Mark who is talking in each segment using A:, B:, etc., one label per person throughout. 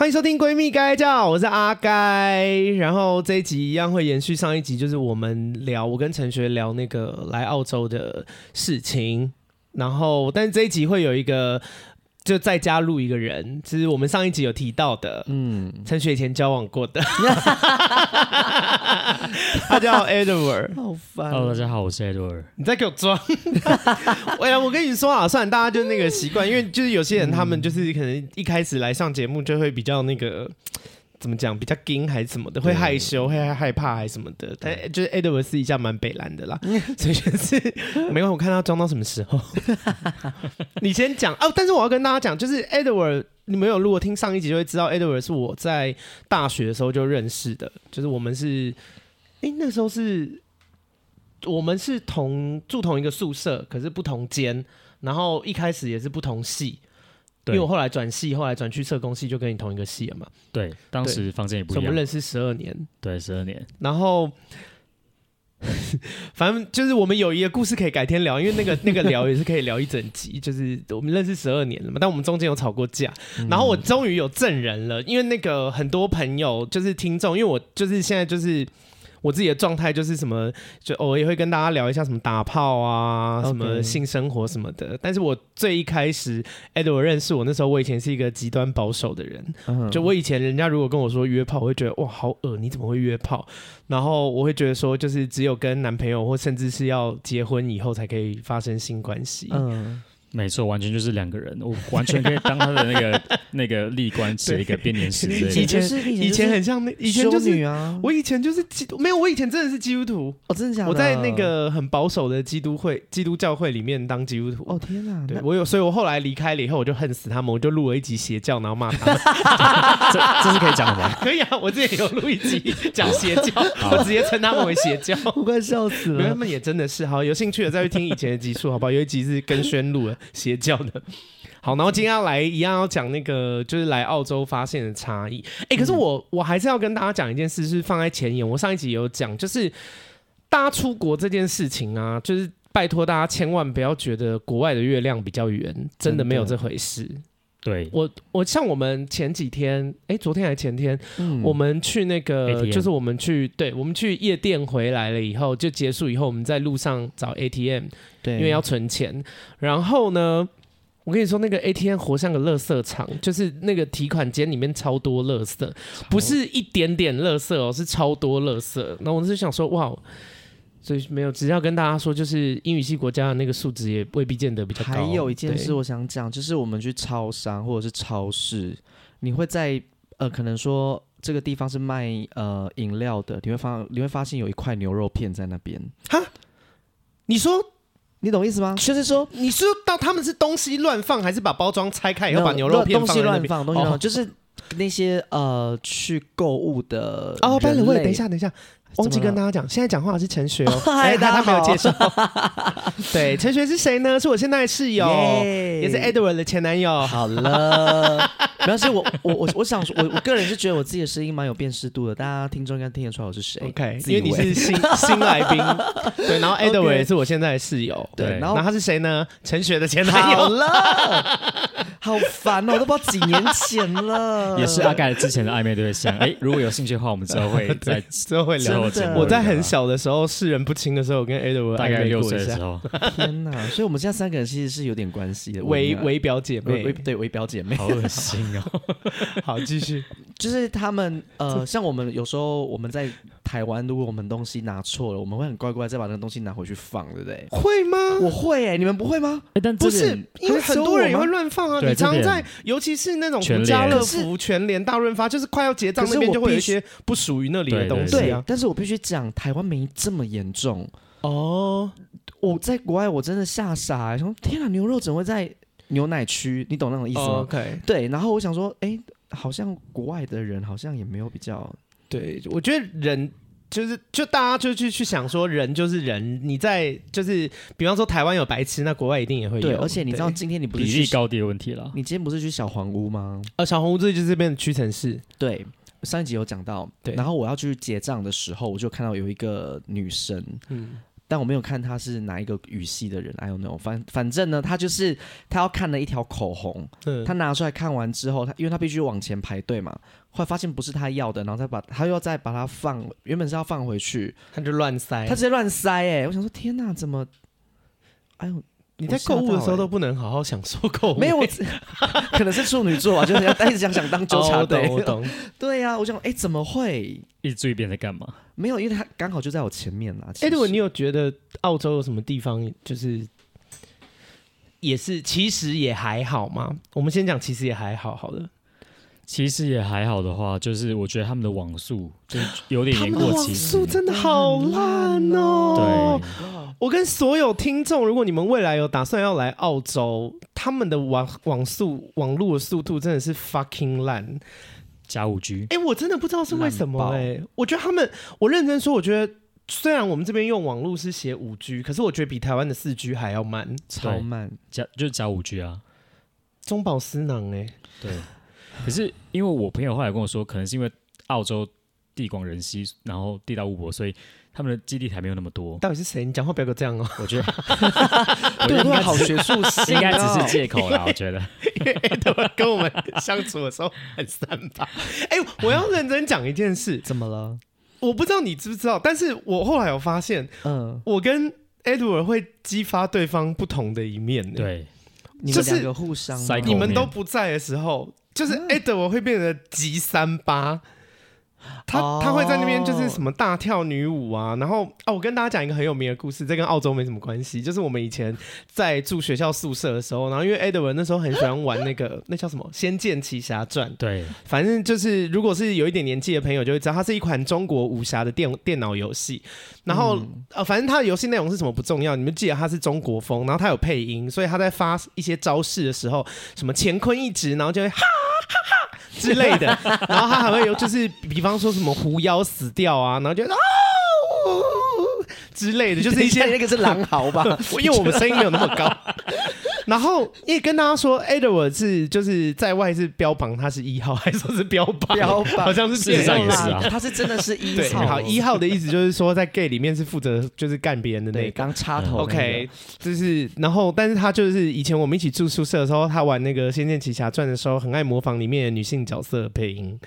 A: 欢迎收听《闺蜜该叫》，我是阿该。然后这一集一样会延续上一集，就是我们聊我跟陈学聊那个来澳洲的事情。然后，但这一集会有一个。就再加入一个人，其实我们上一集有提到的，嗯，陈雪以前交往过的，他叫 Edward，
B: 好烦。
C: Hello，大家好，我是 Edward。
A: 你在给我装？哎呀，我跟你说啊，算了，大家就那个习惯，因为就是有些人他们就是可能一开始来上节目就会比较那个。怎么讲？比较惊还是什么的？会害羞，会害怕还是什么的？但就是 Edward 私底下蛮北蓝的啦，所以就是没关系。我看他装到什么时候，你先讲哦。但是我要跟大家讲，就是 Edward，你们有如果听上一集就会知道，Edward 是我在大学的时候就认识的，就是我们是，哎，那时候是我们是同住同一个宿舍，可是不同间，然后一开始也是不同系。因为我后来转系，后来转去社工系，就跟你同一个系了嘛。
C: 对，当时房间也不一样。
A: 我们认识十二年，
C: 对，十二年。
A: 然后，反正就是我们友谊的故事可以改天聊，因为那个 那个聊也是可以聊一整集。就是我们认识十二年了嘛，但我们中间有吵过架。嗯、然后我终于有证人了，因为那个很多朋友就是听众，因为我就是现在就是。我自己的状态就是什么，就偶尔也会跟大家聊一下什么打炮啊，什么性生活什么的。但是我最一开始，Edward 认识我那时候，我以前是一个极端保守的人。Uh-huh. 就我以前，人家如果跟我说约炮，我会觉得哇，好恶，你怎么会约炮？然后我会觉得说，就是只有跟男朋友或甚至是要结婚以后才可以发生性关系。嗯、uh-huh.。
C: 没错，完全就是两个人，我完全可以当他的那个 那个立官，写一个编年史。
A: 以前以前很像那以前就是啊，我以前就是基督，没有，我以前真的是基督徒。
B: 哦，真的假的？
A: 我在那个很保守的基督会、基督教会里面当基督徒。
B: 哦天哪！
A: 对我有，所以我后来离开了以后，我就恨死他们，我就录了一集邪教，然后骂他们。
C: 这这是可以讲的吗？
A: 可以啊，我之前有录一集讲邪教，我直接称他们为邪教，
B: 我快笑死了。
A: 他们也真的是好，有兴趣的再去听以前的集数，好不好？有一集是跟宣录了。邪教的，好，然后今天要来一样要讲那个，就是来澳洲发现的差异。哎、欸，可是我我还是要跟大家讲一件事，是放在前言。我上一集有讲，就是大家出国这件事情啊，就是拜托大家千万不要觉得国外的月亮比较圆，真的没有这回事。
C: 对
A: 我，我像我们前几天，哎、欸，昨天还是前天、嗯，我们去那个，ATM、就是我们去，对，我们去夜店回来了以后，就结束以后，我们在路上找 ATM，对，因为要存钱。然后呢，我跟你说，那个 ATM 活像个垃圾场，就是那个提款间里面超多垃圾，不是一点点垃圾哦，是超多垃圾。然后我就想说，哇。所以没有，只是要跟大家说，就是英语系国家的那个素质也未必见得比较高。
B: 还有一件事我想讲，就是我们去超商或者是超市，你会在呃，可能说这个地方是卖呃饮料的，你会发你会发现有一块牛肉片在那边。
A: 哈？你说
B: 你懂意思吗？
A: 就是说你是到他们是东西乱放，还是把包装拆开以后把牛肉片放
B: 东西乱放？东西乱放，就是那些呃去购物的
A: 哦。班委，等一下，等一下。忘记跟大家讲，现在讲话的是陈学哦，哎，大家没有介绍。对，陈学是谁呢？是我现在的室友也是 Edward 的前男友。
B: 好了，没关系，我我我我想说，我我个人是觉得我自己的声音蛮有辨识度的，大家听众应该听得出来我是谁。
A: OK，因为你是新 新来宾。对，然后 Edward 也是我现在的室友。对，然后他是谁呢？陈雪的前男友。
B: 了，好烦哦，我都不知道几年前了。
C: 也是阿该之前的暧昧对象。哎，如果有兴趣的话，我们之后会再之后会聊。
A: 我在很小的时候，世人不清的时候，我跟 Edward
C: 大概六岁的时候。
B: 天哪！所以我们现在三个人其实是有点关系的，
A: 微微表姐妹，
B: 对，微表姐妹。
C: 好恶心哦！
A: 好，继续。
B: 就是他们呃，像我们有时候我们在台湾，如果我们东西拿错了，我们会很乖乖再把那个东西拿回去放，对不对？
A: 会吗？
B: 我会哎、欸，你们不会吗？
C: 欸、但
A: 不是，因为很多人也会乱放啊。你常常在，尤其是那种家乐福、全联、大润发，就是快要结账那边，就会有一些不属于那里的东西啊。
B: 对，但是我必须讲，台湾没这么严重哦。我在国外我真的吓傻、欸，说天啊，牛肉怎么会在牛奶区？你懂那种意思吗、对。然后我想说，哎、欸。好像国外的人好像也没有比较，
A: 对，我觉得人就是就大家就去去想说人就是人，你在就是比方说台湾有白痴，那国外一定也会有。
B: 对，而且你知道今天你不是
C: 比例高低的问题了，
B: 你今天不是去小黄屋吗？
A: 呃，小黄屋这就是这边的屈臣氏。
B: 对，上一集有讲到。对，然后我要去结账的时候，我就看到有一个女生，嗯。但我没有看他是哪一个语系的人，I don't know。反反正呢，他就是他要看了一条口红，嗯、他拿出来看完之后，他因为他必须往前排队嘛，后来发现不是他要的，然后再把他又要再把它放，原本是要放回去，
A: 他就乱塞，
B: 他直接乱塞，哎，我想说天哪，怎么？哎呦！
A: 你在购物的时候都不能好好享受购物，
B: 没有，可能是处女座啊，就是要一直想想当纠察队。
A: 我懂，
B: 对呀，我想，哎，怎么会？
C: 一直注意别人在干嘛？
B: 没有，因为他刚好就在我前面啦。
A: 哎，如果你有觉得澳洲有什么地方，就是也是其实也还好吗？我们先讲，其实也还好，好的。
C: 其实也还好的话，就是我觉得他们的网速就有点延过期，网
A: 速真的好烂哦。对，我跟所有听众，如果你们未来有打算要来澳洲，他们的网网速网络的速度真的是 fucking 烂，
C: 加五 G。
A: 哎，我真的不知道是为什么哎、欸。我觉得他们，我认真说，我觉得虽然我们这边用网络是写五 G，可是我觉得比台湾的四 G 还要慢，
B: 超慢，
C: 加就是加五 G 啊，
A: 中饱私囊哎、欸，
C: 对。可是因为我朋友后来跟我说，可能是因为澳洲地广人稀，然后地大物博，所以他们的基地台没有那么多。
A: 到底是谁？你讲话不要这样哦。
C: 我觉得，
B: 我觉得好学术，
C: 应该只是借口啦。我觉得，
A: 因为跟我们相处的时候很三八。哎、欸，我要认真讲一件事。
B: 怎么了？
A: 我不知道你知不知道，但是我后来有发现，嗯，我跟 Edward 会激发对方不同的一面。
C: 对，
B: 你们两个互相，
A: 你们都不在的时候。就是 Edward 会变得急三八，他他会在那边就是什么大跳女舞啊，然后哦，我跟大家讲一个很有名的故事，这跟澳洲没什么关系，就是我们以前在住学校宿舍的时候，然后因为 Edward 那时候很喜欢玩那个 那叫什么《仙剑奇侠传》，
C: 对，
A: 反正就是如果是有一点年纪的朋友就会知道，它是一款中国武侠的电电脑游戏，然后、嗯、呃，反正它的游戏内容是什么不重要，你们记得它是中国风，然后它有配音，所以他在发一些招式的时候，什么乾坤一指，然后就会哈。哈哈之类的，然后他还会有，就是比方说什么狐妖死掉啊，然后就啊之类的，就是一些
B: 那个是狼嚎吧，
A: 因为我们声音没有那么高。然后因为跟大家说，Edward 是就是在外是标榜他是一号，还是说是标榜？
B: 标榜
A: 好像是
C: 事实上也是啊，
B: 他是真的是一号。
A: 好，一号的意思就是说在 gay 里面是负责就是干别人的那个
B: 刚插头、那个。
A: OK，就是然后但是他就是以前我们一起住宿舍的时候，他玩那个《仙剑奇侠传》的时候，很爱模仿里面的女性角色的配音。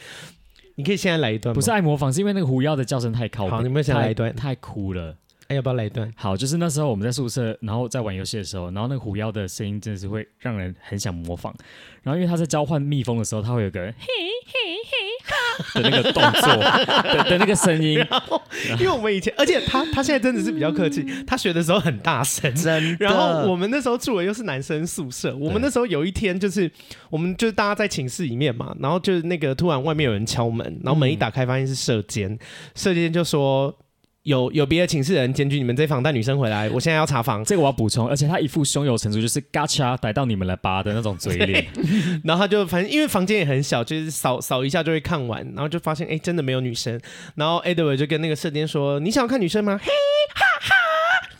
A: 你可以现在来一段吗？
C: 不是爱模仿，是因为那个狐妖的叫声太靠。
A: 好，你们先来一段，
C: 太哭了。
A: 哎，要不要来一段？
C: 好，就是那时候我们在宿舍，然后在玩游戏的时候，然后那个狐妖的声音真的是会让人很想模仿。然后因为他在召唤蜜蜂的时候，他会有个嘿嘿嘿哈 的那个动作的的那个声音。
A: 然后，因为我们以前，而且他他现在真的是比较客气，他学的时候很大声。
B: 真的。
A: 然后我们那时候住的又是男生宿舍，我们那时候有一天就是，我们就是大家在寝室里面嘛，然后就是那个突然外面有人敲门，然后门一打开，发现是舍监，舍监就说。有有别的寝室人检举你们这房带女生回来，我现在要查房。
C: 这个我要补充，而且他一副胸有成竹，就是嘎嚓逮到你们来扒的那种嘴脸。
A: 然后他就反正因为房间也很小，就是扫扫一下就会看完，然后就发现哎真的没有女生。然后 Edward 就跟那个射监说：“你想要看女生吗？”嘿哈哈。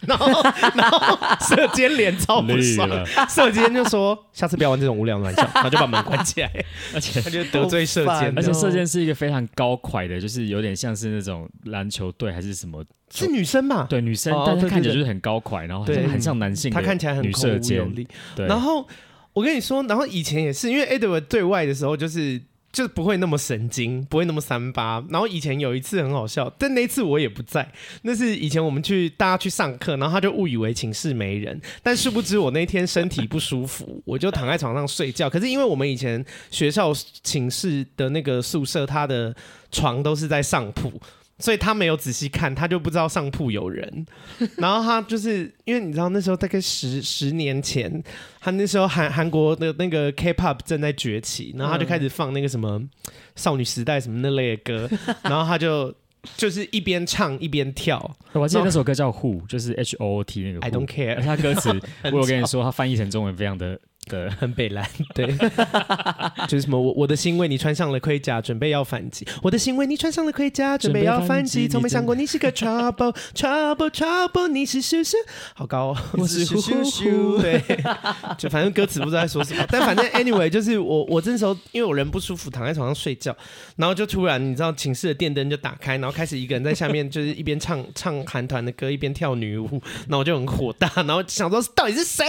A: 然后然后 射监脸超不爽，舍监就说：“下次不要玩这种无聊的玩笑。”然后就把门关起来，而且他就得罪射监，
C: 而且射箭是一个非常高快的，就是有点像是那种篮球队还是什么。
A: 是女生嘛？
C: 对，女生，但是看起来就是很高快，然后很很像男性。
A: 他看起来很口无有力。对，然后我跟你说，然后以前也是，因为 Edward 对外的时候就是就不会那么神经，不会那么三八。然后以前有一次很好笑，但那次我也不在。那是以前我们去大家去上课，然后他就误以为寝室没人，但殊不知我那天身体不舒服，我就躺在床上睡觉。可是因为我们以前学校寝室的那个宿舍，他的床都是在上铺。所以他没有仔细看，他就不知道上铺有人。然后他就是因为你知道那时候大概十十年前，他那时候韩韩国的那个 K-pop 正在崛起，然后他就开始放那个什么少女时代什么那类的歌，然后他就就是一边唱一边跳。
C: 我记得那首歌叫 Who，就是 H O O T 那个
A: I don't care。
C: 而且他歌词，我有跟你说，他翻译成中文非常的的
A: 很北蓝，对，就是什么我我的心为你穿上了盔甲，准备要反击。我的心为你穿上了盔甲，准备要反击。从没想过你是个 trouble trouble trouble，你是叔叔，好高哦，我是叔叔。对，就反正歌词不知道在说什么，但反正 anyway 就是我我这时候因为我人不舒服，躺在床上睡觉，然后就突然你知道寝室的电灯就打开，然后开始一个人在下面就是一边唱 唱韩团的歌，一边跳女舞，然后我就很火大，然后想说到底是谁？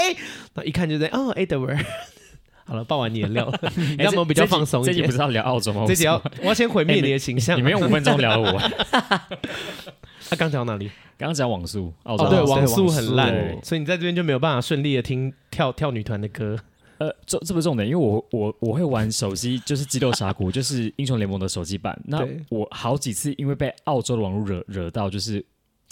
A: 然后一看就在哦 好了，报完你的料了，要么比较放松一点。
C: 这集不是要聊澳洲吗？
A: 这集要我要先毁灭你的形象。
C: 你没有五分钟聊了我。
A: 他刚讲到哪里？
C: 刚刚讲网速，澳洲
A: 对网速很烂，所以你在这边就没有办法顺利的听跳跳女团的歌。
C: 呃，这这不是重点，因为我我我会玩手机，就是激斗峡谷，就是英雄联盟的手机版。那我好几次因为被澳洲的网络惹惹到，就是。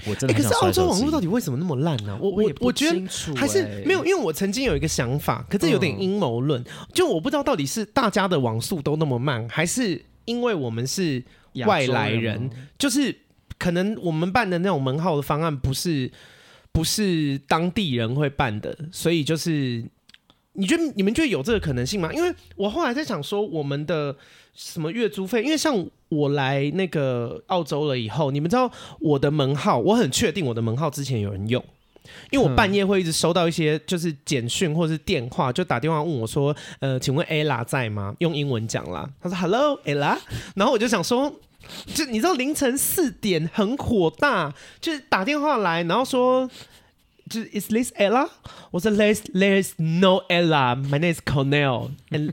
C: 我真的、欸、可是澳洲网络到底为什么那么烂呢、啊？我我我觉得还是没有，因为我曾经有一个想法，可是有点阴谋论，嗯、就我不知道到底是大家的网速都那么慢，还是因为我们是外来人，人就是可能我们办的那种门号的方案不是不是当地人会办的，所以就是你觉得你们觉得有这个可能性吗？因为我后来在想说，我们的什么月租费，因为像。我来那个澳洲了以后，你们知道我的门号，我很确定我的门号之前有人用，因为我半夜会一直收到一些就是简讯或是电话，就打电话问我说，呃，请问 Ella 在吗？用英文讲啦，他说 Hello Ella，然后我就想说，就你知道凌晨四点很火大，就是打电话来，然后说。Is this Ella？我说 There's there's no Ella. My name is Cornell, and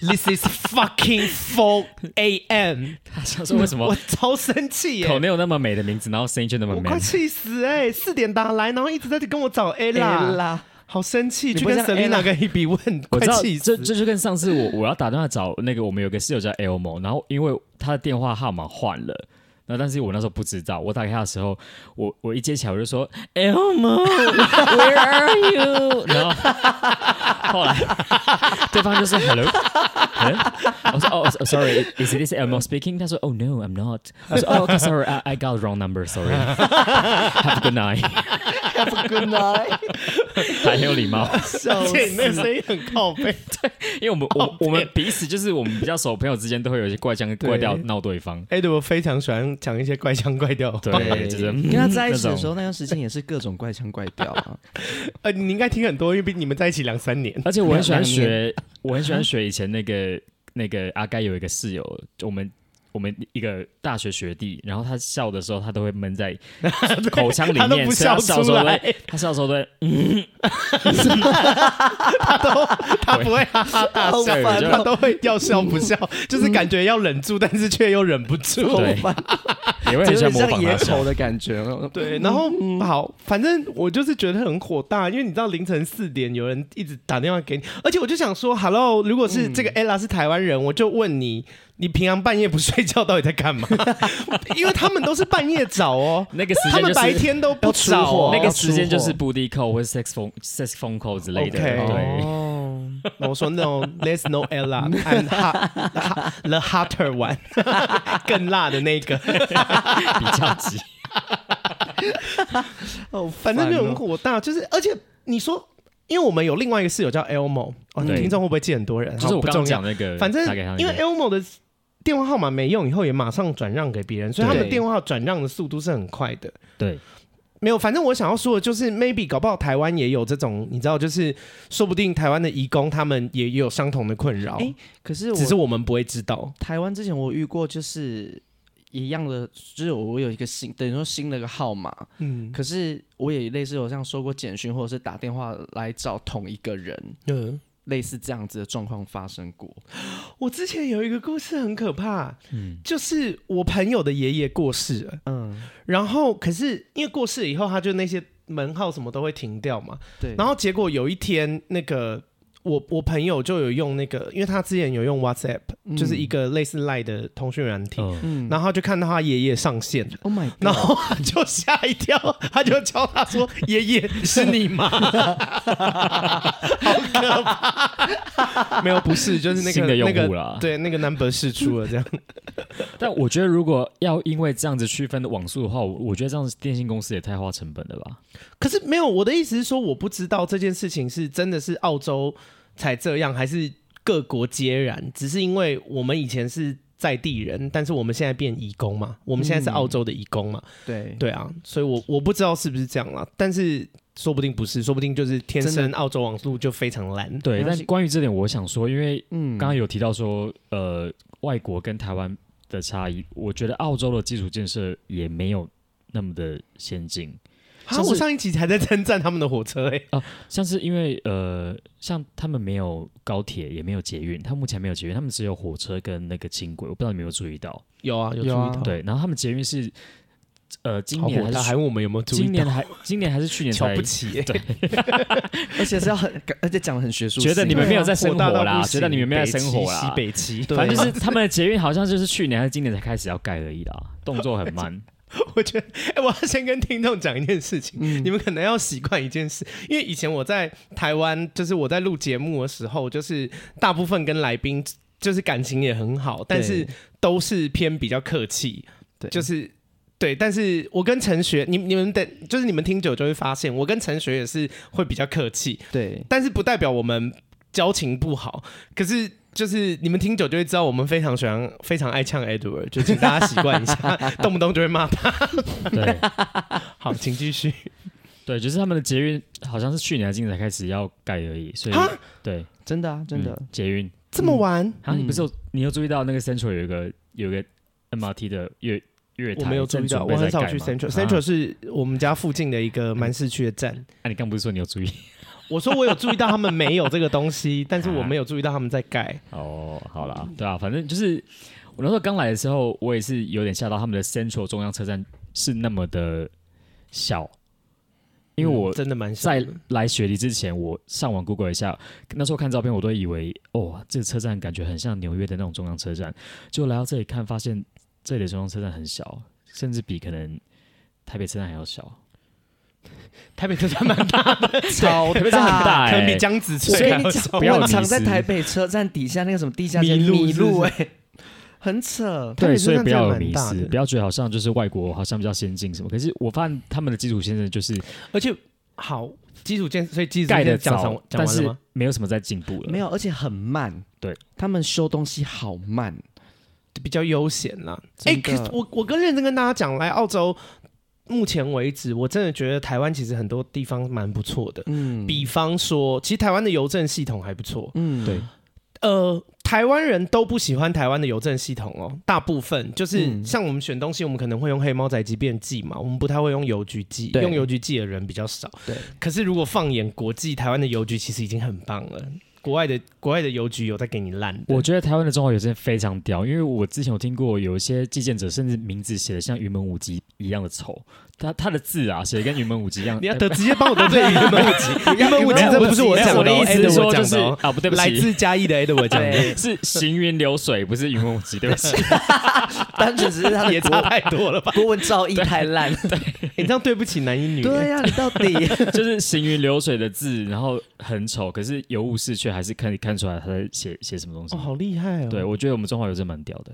C: this is fucking four a.m. 他想说为什么
A: 我超生气耶
C: ？Cornell 那么美的名字，然后声音就那么美，
A: 我快气死哎！四点打来，然后一直在跟我找 Ella，好生气，就跟 Selina 跟 Hebe 问，我知道！
C: 这这就跟上次我我要打电话找那个我们有个室友叫 Elmo，然后因为他的电话号码换了。那但是我那时候不知道，我打给他的时候，我我一接起来我就说，Elmo，Where are you？然后后来对方就说 Hello，Hello，我说哦，Sorry，Is this Elmo speaking？他说 Oh no，I'm not。我说哦，OK，Sorry，I I got wrong number，Sorry，Have a good night，Have
A: a good night，
C: 还很有礼貌，
A: 而且你那声音很靠背，
C: 对，因为我们我我们彼此就是我们比较熟朋友之间都会有一些怪腔怪调闹对方。
A: 哎，对我非常喜欢。讲一些怪腔怪调，
C: 对，就是
B: 跟他在一起的时候，那段时间也是各种怪腔怪调啊。
A: 呃，你应该听很多，因为你们在一起两三年。
C: 而且我很喜欢学，我很喜欢学以前那个那个阿该有一个室友，我们。我们一个大学学弟，然后他笑的时候，他都会闷在 口腔里面，
A: 他都不笑出来。
C: 他笑的时候对，嗯，
A: 他都他不会哈哈大笑，他都会要笑不笑，就是感觉要忍住，但是却又忍不住。
C: 对，也会很像模仿
B: 野丑的感觉。
A: 对，然后好，反正我就是觉得很火大，因为你知道凌晨四点有人一直打电话给你，而且我就想说，Hello，如果是这个 Ella 是台湾人，我就问你。你平常半夜不睡觉，到底在干嘛？因为他们都是半夜找哦，
C: 那个时间就是
A: 白天都不找，
C: 那个时间就是 booty call 或者 sex phone sex phone call 之类的。对，
A: 我说 no，there's no Ella，I'm hot，the hotter one，更辣的那个，
C: 比较急。
A: 哦，反正就很火大，就是而且你说，因为我们有另外一个室友叫 Elmo，哦，听众会不会记很多人？
C: 就是我刚讲那个，
A: 反正因为 Elmo 的。电话号码没用以后也马上转让给别人，所以他们电话转让的速度是很快的。
C: 对，
A: 没有，反正我想要说的就是，maybe 搞不好台湾也有这种，你知道，就是说不定台湾的移工他们也也有相同的困扰。哎，
B: 可是
A: 只是我们不会知道。
B: 台湾之前我遇过，就是一样的，就是我有一个新，等于说新的一个号码，嗯，可是我也类似有这样说过简讯或者是打电话来找同一个人，嗯。类似这样子的状况发生过。
A: 我之前有一个故事很可怕，嗯，就是我朋友的爷爷过世了，嗯，然后可是因为过世以后，他就那些门号什么都会停掉嘛，对，然后结果有一天那个。我我朋友就有用那个，因为他之前有用 WhatsApp，、嗯、就是一个类似 Line 的通讯软体，嗯、然后就看到他爷爷上线了，oh、my God 然后就吓一跳，他就叫他说：“爷爷是你吗？” 好可怕！没有，不是，就是那个
C: 新的用户
A: 了、那个，对，那个 number 释出了这样。
C: 但我觉得，如果要因为这样子区分的网速的话，我我觉得这样子电信公司也太花成本了吧？
A: 可是没有，我的意思是说，我不知道这件事情是真的是澳洲。才这样，还是各国皆然？只是因为我们以前是在地人，但是我们现在变移工嘛，我们现在是澳洲的移工嘛，
B: 嗯、对
A: 对啊，所以我我不知道是不是这样啦，但是说不定不是，说不定就是天生澳洲网速就非常烂。
C: 对，但是关于这点，我想说，因为嗯，刚刚有提到说，呃，外国跟台湾的差异，我觉得澳洲的基础建设也没有那么的先进。
A: 啊！我上一集还在称赞他们的火车
C: 哎、啊，像是因为呃，像他们没有高铁，也没有捷运，他们目前没有捷运，他们只有火车跟那个轻轨。我不知道你有没有注意到？
A: 有啊，有注意到。啊、
C: 对，然后他们捷运是呃，今年还是
A: 还问我们有没有注意到？
C: 今年还今年还是去年才？
A: 瞧不起、欸，
C: 对，
B: 而且是要很，而且讲的很学术，
C: 觉得你们没有在生活啦，觉得你们没有在生活啦，
A: 西北七，
C: 反正就是他们的捷运好像就是去年还是今年才开始要盖而已啦，动作很慢。
A: 我觉得，哎、欸，我要先跟听众讲一件事情，嗯、你们可能要习惯一件事，因为以前我在台湾，就是我在录节目的时候，就是大部分跟来宾就是感情也很好，但是都是偏比较客气，对，就是对，但是我跟陈学，你你们等就是你们听久就会发现，我跟陈学也是会比较客气，
B: 对，
A: 但是不代表我们交情不好，可是。就是你们听久就会知道，我们非常喜欢、非常爱呛 Edward，就请大家习惯一下，动不动就会骂他。
C: 对，
A: 好，请继续。
C: 对，就是他们的捷运好像是去年还今年才开始要盖而已，所以
A: 哈
C: 对，
B: 真的啊，真的、
C: 嗯、捷运
A: 这么晚？
C: 然后、嗯啊、你不是有你有注意到那个 Central 有一个有一个 MRT 的月月台？
A: 我没有注意到，我很少去 Central，Central、啊、是我们家附近的一个蛮市区的站。
C: 那、啊、你刚不是说你有注意？
A: 我说我有注意到他们没有这个东西，但是我没有注意到他们在盖。
C: 哦，好啦，对啊，反正就是我那时候刚来的时候，我也是有点吓到他们的 Central 中央车站是那么的小，因为我真的蛮在来雪梨之前，我上网 Google 一下，那时候看照片，我都以为哦，这个车站感觉很像纽约的那种中央车站，结果来到这里看，发现这里的中央车站很小，甚至比可能台北车站还要小。
A: 台北车站蛮大的，
B: 超大，
C: 台北车很大，欸，可能
A: 比江子翠还
B: 小。我常在台北车站底下那个什么地下街迷路，哎，很扯。
C: 对，所以不要有迷思，不要觉得好像就是外国好像比较先进什么。可是我发现他们的基础建设就是，
A: 而且好基础建设，所以基础盖的早，
C: 但是没有什么在进步了。
B: 没有，而且很慢。
C: 对，
B: 他们修东西好慢，
A: 比较悠闲啦。哎，可是我我跟认真跟大家讲，来澳洲。目前为止，我真的觉得台湾其实很多地方蛮不错的。嗯，比方说，其实台湾的邮政系统还不错。嗯，
C: 对。
A: 呃，台湾人都不喜欢台湾的邮政系统哦，大部分就是像我们选东西，我们可能会用黑猫宅急便寄嘛，我们不太会用邮局寄，用邮局寄的人比较少。对。可是如果放眼国际，台湾的邮局其实已经很棒了。国外的国外的邮局有在给你烂。
C: 我觉得台湾的中华邮政非常屌，因为我之前有听过有一些寄件者，甚至名字写的像云门舞集一样的丑。他他的字啊，写的跟云门舞集一样。
A: 你要得直接帮我得罪云门舞集，云门舞集这不是我讲的，
C: 我的意思是说就是啊，不对不起，
A: 来自嘉义的 Edward 讲的，
C: 是行云流水，不是云门舞集，对不起。
B: 单纯只是他的
A: 也差太多了吧？
B: 国文造诣太烂，
A: 对，你这样对不起男一女。
B: 对呀，你到底
C: 就是行云流水的字，然后很丑，可是尤物士却还是可以看出来他在写写什么东西。
A: 哦，好厉害哦！
C: 对，我觉得我们中华邮政蛮屌的。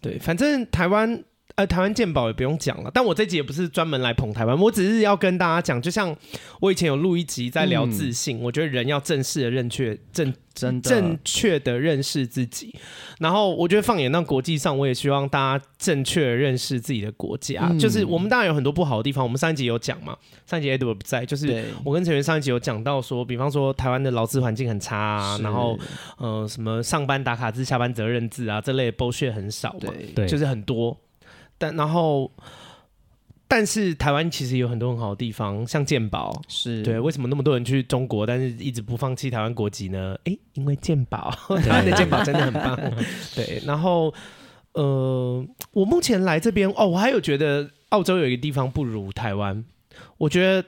A: 对，反正台湾。呃，台湾鉴宝也不用讲了，但我这集也不是专门来捧台湾，我只是要跟大家讲，就像我以前有录一集在聊自信，嗯、我觉得人要正式的认确正真正确的认识自己，然后我觉得放眼到国际上，我也希望大家正确的认识自己的国家，嗯、就是我们当然有很多不好的地方，我们上一集有讲嘛，上一集 Edward 不在，就是我跟陈源上一集有讲到说，比方说台湾的劳资环境很差啊，然后呃什么上班打卡制、下班责任制啊这类的 bullshit 很少嘛，对，就是很多。但然后，但是台湾其实有很多很好的地方，像健保是对。为什么那么多人去中国，但是一直不放弃台湾国籍呢？诶，因为健宝，台湾的健宝真的很棒。对，然后呃，我目前来这边哦，我还有觉得澳洲有一个地方不如台湾，我觉得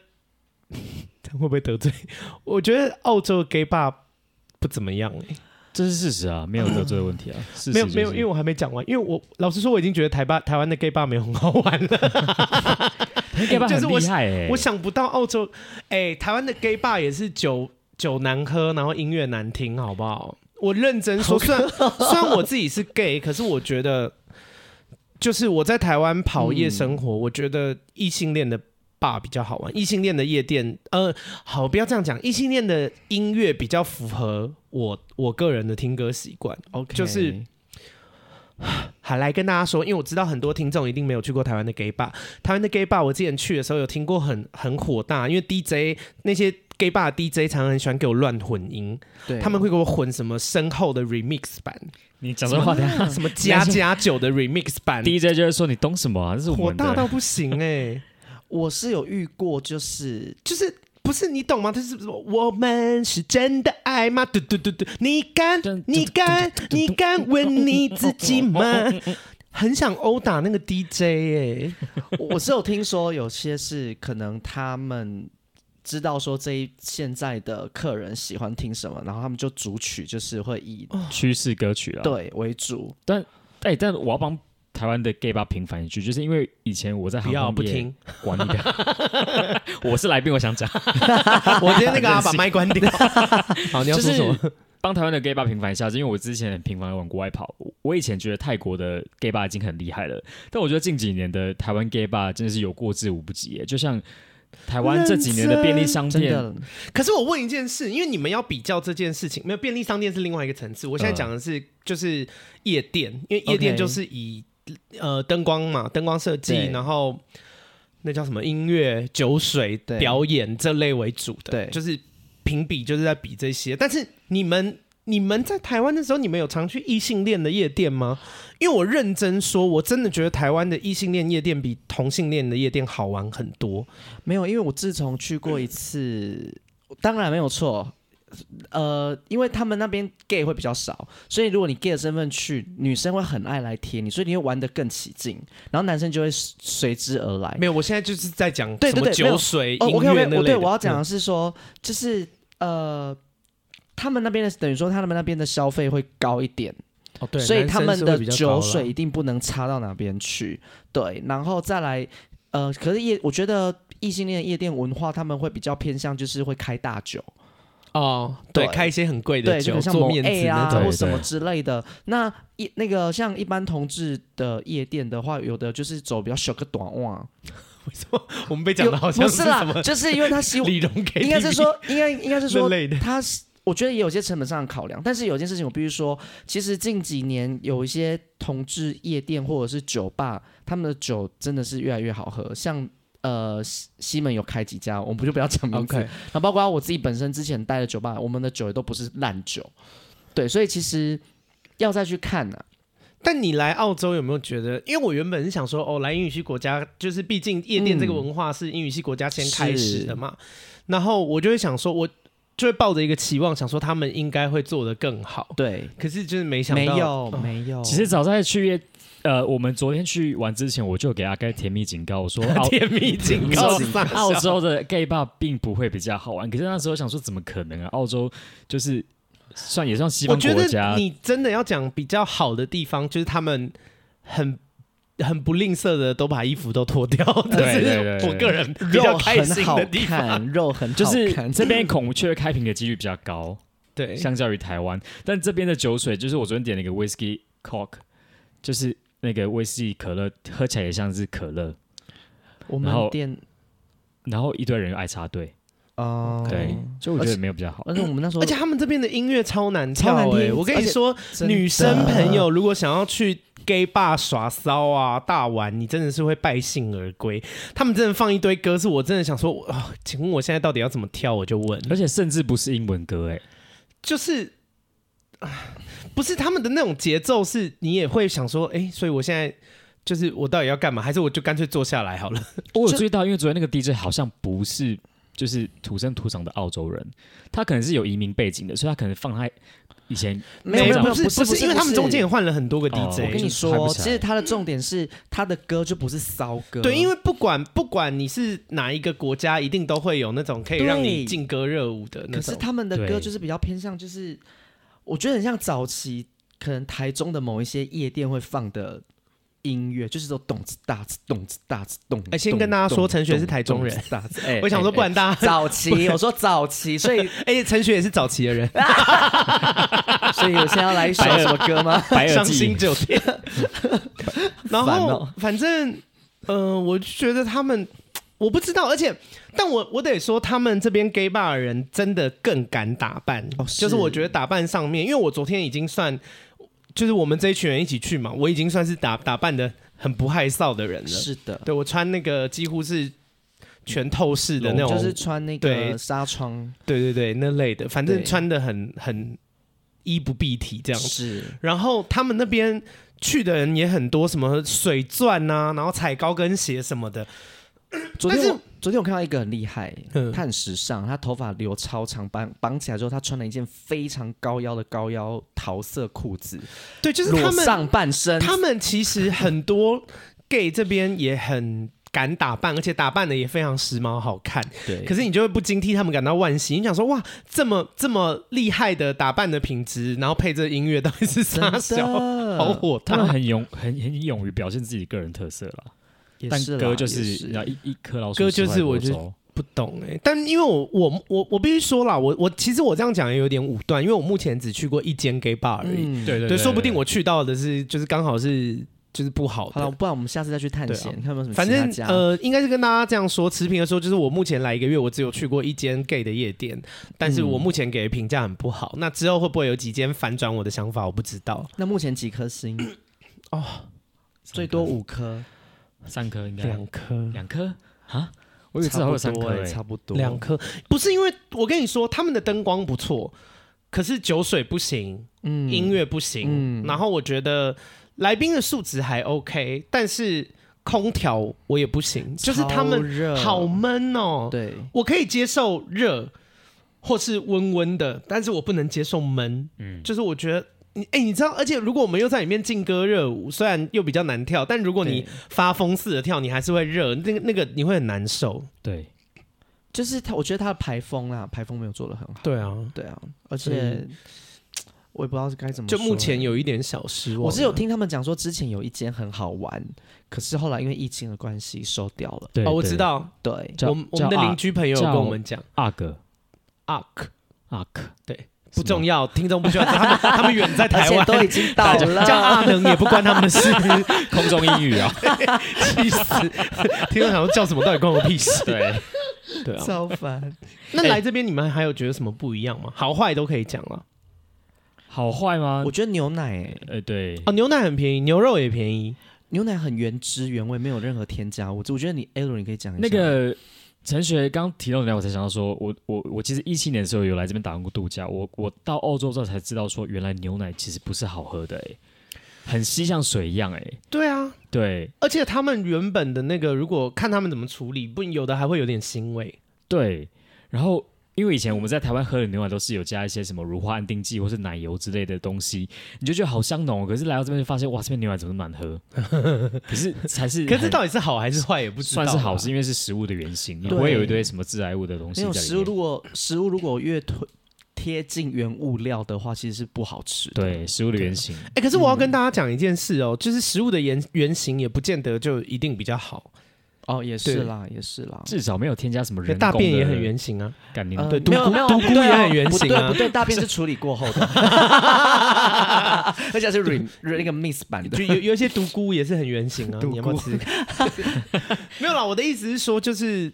A: 会不会得罪？我觉得澳洲 gay bar 不怎么样诶。
C: 这是事实啊，没有得罪的问题啊。
A: 没有没有，因为我还没讲完。因为我老实说，我已经觉得台巴台湾的 gay bar 没有很好玩了。
C: gay bar 很厉害哎，
A: 我想不到澳洲哎，台湾的 gay bar 也是酒酒难喝，然后音乐难听，好不好？我认真说，虽然虽然我自己是 gay，可是我觉得，就是我在台湾跑夜生活，嗯、我觉得异性恋的吧比较好玩，异性恋的夜店，呃，好，不要这样讲，异性恋的音乐比较符合我我个人的听歌习惯。OK，就是，好来跟大家说，因为我知道很多听众一定没有去过台湾的 gay bar，台湾的 gay bar 我之前去的时候有听过很很火大，因为 DJ 那些 gay bar DJ 常常很喜欢给我乱混音，对，他们会给我混什么深厚的 remix 版。
C: 你讲这话，
A: 什么加加酒的 remix 版？
C: DJ 就是说你懂什么啊？这是
A: 火大到不行哎、欸！
B: 我是有遇过，就是
A: 就是不是你懂吗？他是说我们是真的爱吗？嘟嘟嘟嘟，你敢你敢你敢问你自己吗？很想殴打那个 DJ 哎、欸！
B: 我是有听说有些是可能他们。知道说这一现在的客人喜欢听什么，然后他们就主曲就是会以
C: 趋势歌曲了
B: 对为主。
C: 但哎、欸，但我要帮台湾的 gay bar 平反一句，就是因为以前我在航空
A: 不听
C: 管你的，我是来宾，我想讲，
A: 我今天那个把麦关掉。好，你要说什么？
C: 帮、就是、台湾的 gay bar 平反一下，是因为我之前很频繁的往国外跑。我以前觉得泰国的 gay bar 已经很厉害了，但我觉得近几年的台湾 gay bar 真的是有过之无不及。就像。台湾这几年的便利商店，
A: 可是我问一件事，因为你们要比较这件事情，没有便利商店是另外一个层次。我现在讲的是就是夜店，因为夜店就是以.呃灯光嘛，灯光设计，然后那叫什么音乐、酒水表演这类为主的，对，就是评比就是在比这些。但是你们。你们在台湾的时候，你们有常去异性恋的夜店吗？因为我认真说，我真的觉得台湾的异性恋夜店比同性恋的夜店好玩很多。
B: 没有，因为我自从去过一次，嗯、当然没有错。呃，因为他们那边 gay 会比较少，所以如果你 gay 的身份去，女生会很爱来贴你，所以你会玩得更起劲，然后男生就会随之而来。
A: 没有，我现在就是在讲对对对，酒水音乐那类的。
B: 哦、对，我要讲的是说，就是呃。他们那边的等于说，他们那边的消费会高一点，
A: 哦，对，
B: 所以他们的酒水一定不能差到哪边去，对，然后再来，呃，可是夜，我觉得异性恋夜店文化他们会比比较偏向，就是会开大酒，
A: 哦，对，对开一些很贵的酒，像做面子啊
B: 或什么之类的。那一那个像一般同志的夜店的话，有的就是走比较小个短袜。
A: 为什么我们被讲的好像是什么？
B: 不是啦，就是因为他希望，应该是说，应该应该是说，他是。我觉得也有些成本上的考量，但是有件事情我必须说，其实近几年有一些同志夜店或者是酒吧，他们的酒真的是越来越好喝。像呃西西门有开几家，我们不就不要讲名字。那.包括我自己本身之前待的酒吧，我们的酒也都不是烂酒。对，所以其实要再去看呢、啊。
A: 但你来澳洲有没有觉得？因为我原本是想说，哦，来英语系国家，就是毕竟夜店这个文化是英语系国家先开始的嘛。然后我就会想说，我。就会抱着一个期望，想说他们应该会做得更好。
B: 对，
A: 可是就是没想到，
B: 没有，没有。
C: 其实早在去呃，我们昨天去玩之前，我就给阿该甜蜜警告，我说
A: 甜蜜警告，
C: 澳洲的 gay bar 并不会比较好玩。可是那时候想说，怎么可能啊？澳洲就是算也算西方国家。
A: 你真的要讲比较好的地方，就是他们很。很不吝啬的，都把衣服都脱掉。对对对，我个人比较开心的地方，
B: 肉很
C: 就是这边孔雀开屏的几率比较高，对，相较于台湾。但这边的酒水，就是我昨天点了一个 whisky cock，就是那个威士忌可乐，喝起来也像是可乐。
B: 我们店，
C: 然后一堆人又爱插队。哦，对，就我觉得没有比较好。
B: 而且我们那时候，
A: 而且他们这边的音乐超难跳哎！我跟你说，女生朋友如果想要去 gay bar 耍骚啊、大玩，你真的是会败兴而归。他们真的放一堆歌，是我真的想说啊、哦，请问我现在到底要怎么跳？我就问，
C: 而且甚至不是英文歌哎，
A: 就是 不是他们的那种节奏，是你也会想说，哎，所以我现在就是我到底要干嘛？还是我就干脆坐下来好了？
C: 我有注意到，因为昨天那个 DJ 好像不是。就是土生土长的澳洲人，他可能是有移民背景的，所以他可能放他以前
A: 没有没有不是不是，不是因为他们中间也换了很多个 DJ。哦、
B: 我跟你说，其实他的重点是他的歌就不是骚歌。
A: 对，因为不管不管你是哪一个国家，一定都会有那种可以让你劲歌热舞的那种。
B: 可是他们的歌就是比较偏向，就是我觉得很像早期可能台中的某一些夜店会放的。音乐就是说咚子大子咚子大子咚。哎，
A: 先跟大家说，陈学是台中人。哎，我想说，不然大家
B: 早期，我说早期，所以
A: 哎，陈学也是早期的人。
B: 所以我现在要来一首什么歌吗？
A: 伤心酒店。然后，反正，呃，我就觉得他们，我不知道，而且，但我我得说，他们这边 gay bar 的人真的更敢打扮，哦、是就是我觉得打扮上面，因为我昨天已经算，就是我们这一群人一起去嘛，我已经算是打打扮的很不害臊的人了。
B: 是的，
A: 对我穿那个几乎是全透视的那种，
B: 就是穿那个纱窗，
A: 对对对，那类的，反正穿的很很衣不蔽体这样子。
B: 是，
A: 然后他们那边去的人也很多，什么水钻啊，然后踩高跟鞋什么的。
B: 昨天我昨天我看到一个很厉害，嗯、他很时尚，他头发留超长，绑绑起来之后，他穿了一件非常高腰的高腰桃色裤子。
A: 对，就是他们
B: 上半身。
A: 他们其实很多 gay 这边也很敢打扮，而且打扮的也非常时髦好看。
B: 对，
A: 可是你就会不禁替他们感到惋惜。你想说，哇，这么这么厉害的打扮的品质，然后配这音乐，到底是啥小？好火大！
C: 他们很勇，很很勇于表现自己个人特色了。但哥就是要一一颗老鼠，
A: 哥就是我就不懂哎、欸。但因为我我我我必须说啦，我我其实我这样讲也有点武断，因为我目前只去过一间 gay bar 而已。
B: 嗯、
A: 对对对，说不定我去到的是就是刚好是就是不好的。
B: 好，不然我们下次再去探险，啊、看有没有什么。
A: 反正呃，应该是跟大家这样说持平的说，就是我目前来一个月，我只有去过一间 gay 的夜店，但是我目前给的评价很不好。嗯、那之后会不会有几间反转我的想法，我不知道。
B: 那目前几颗星？哦，最多五颗。
C: 三颗应该
A: 两颗，
C: 两颗啊！我以为至少有三颗，
B: 差不多
A: 两颗。不是因为我跟你说，他们的灯光不错，可是酒水不行，嗯，音乐不行，嗯、然后我觉得来宾的素质还 OK，但是空调我也不行，就是他们好闷哦。
B: 对，
A: 我可以接受热或是温温的，但是我不能接受闷。嗯，就是我觉得。你哎、欸，你知道，而且如果我们又在里面劲歌热舞，虽然又比较难跳，但如果你发疯似的跳，你还是会热，那个那个你会很难受。
B: 对，就是他，我觉得他的排风啊，排风没有做的很好。
A: 对啊，
B: 对啊，而且我也不知道是该怎么说。
A: 就目前有一点小失望。
B: 我是有听他们讲说，之前有一间很好玩，可是后来因为疫情的关系收掉了。
A: 对，哦，我知道。
B: 对，
A: 我我们的邻居朋友跟我们讲，
C: 阿哥，
A: 阿克，阿克，
B: 对。
A: 不重要，听众不需要他们，他们远在台湾
B: 都已经到了，
A: 叫阿能也不关他们的事。
C: 空中英语啊，
A: 气死！听众想说叫什么，到底关我屁事？
C: 对，
A: 对啊，
B: 超烦。
A: 那来这边你们还有觉得什么不一样吗？好坏都可以讲了。
C: 好坏吗？
B: 我觉得牛奶，
C: 呃，对，
A: 哦，牛奶很便宜，牛肉也便宜，
B: 牛奶很原汁原味，没有任何添加物。我觉得你 Aaron 你可以讲一下
C: 那个。陈学刚提到的，我才想到说，我我我其实一七年的时候有来这边打工过度假，我我到澳洲之后才知道说，原来牛奶其实不是好喝的，哎，很稀像水一样，哎，
A: 对啊，
C: 对，
A: 而且他们原本的那个，如果看他们怎么处理，不有的还会有点腥味，
C: 对，然后。因为以前我们在台湾喝的牛奶都是有加一些什么乳化安定剂或是奶油之类的东西，你就觉得好香浓。可是来到这边就发现，哇，这边牛奶怎么那么难喝？可是才是，
A: 可是到底是好还是坏也不知道。
C: 算是好，是因为是食物的原型，你不会有一堆什么致癌物的东西。
B: 没有食物，如果食物如果越贴贴近原物料的话，其实是不好吃的。
C: 对，食物的原型。
A: 哎、欸，可是我要跟大家讲一件事哦，就是食物的原原型也不见得就一定比较好。
B: 哦，也是啦，也是啦，
C: 至少没有添加什么人工。
A: 大便也很圆形啊，
C: 感宁
B: 对，
A: 没有没有，独孤也很圆形啊，
B: 不对，大便是处理过后的，而且是 re 那个 miss 版的，
A: 就有有一些独孤也是很圆形啊，你有没有吃？没有啦，我的意思是说，就是。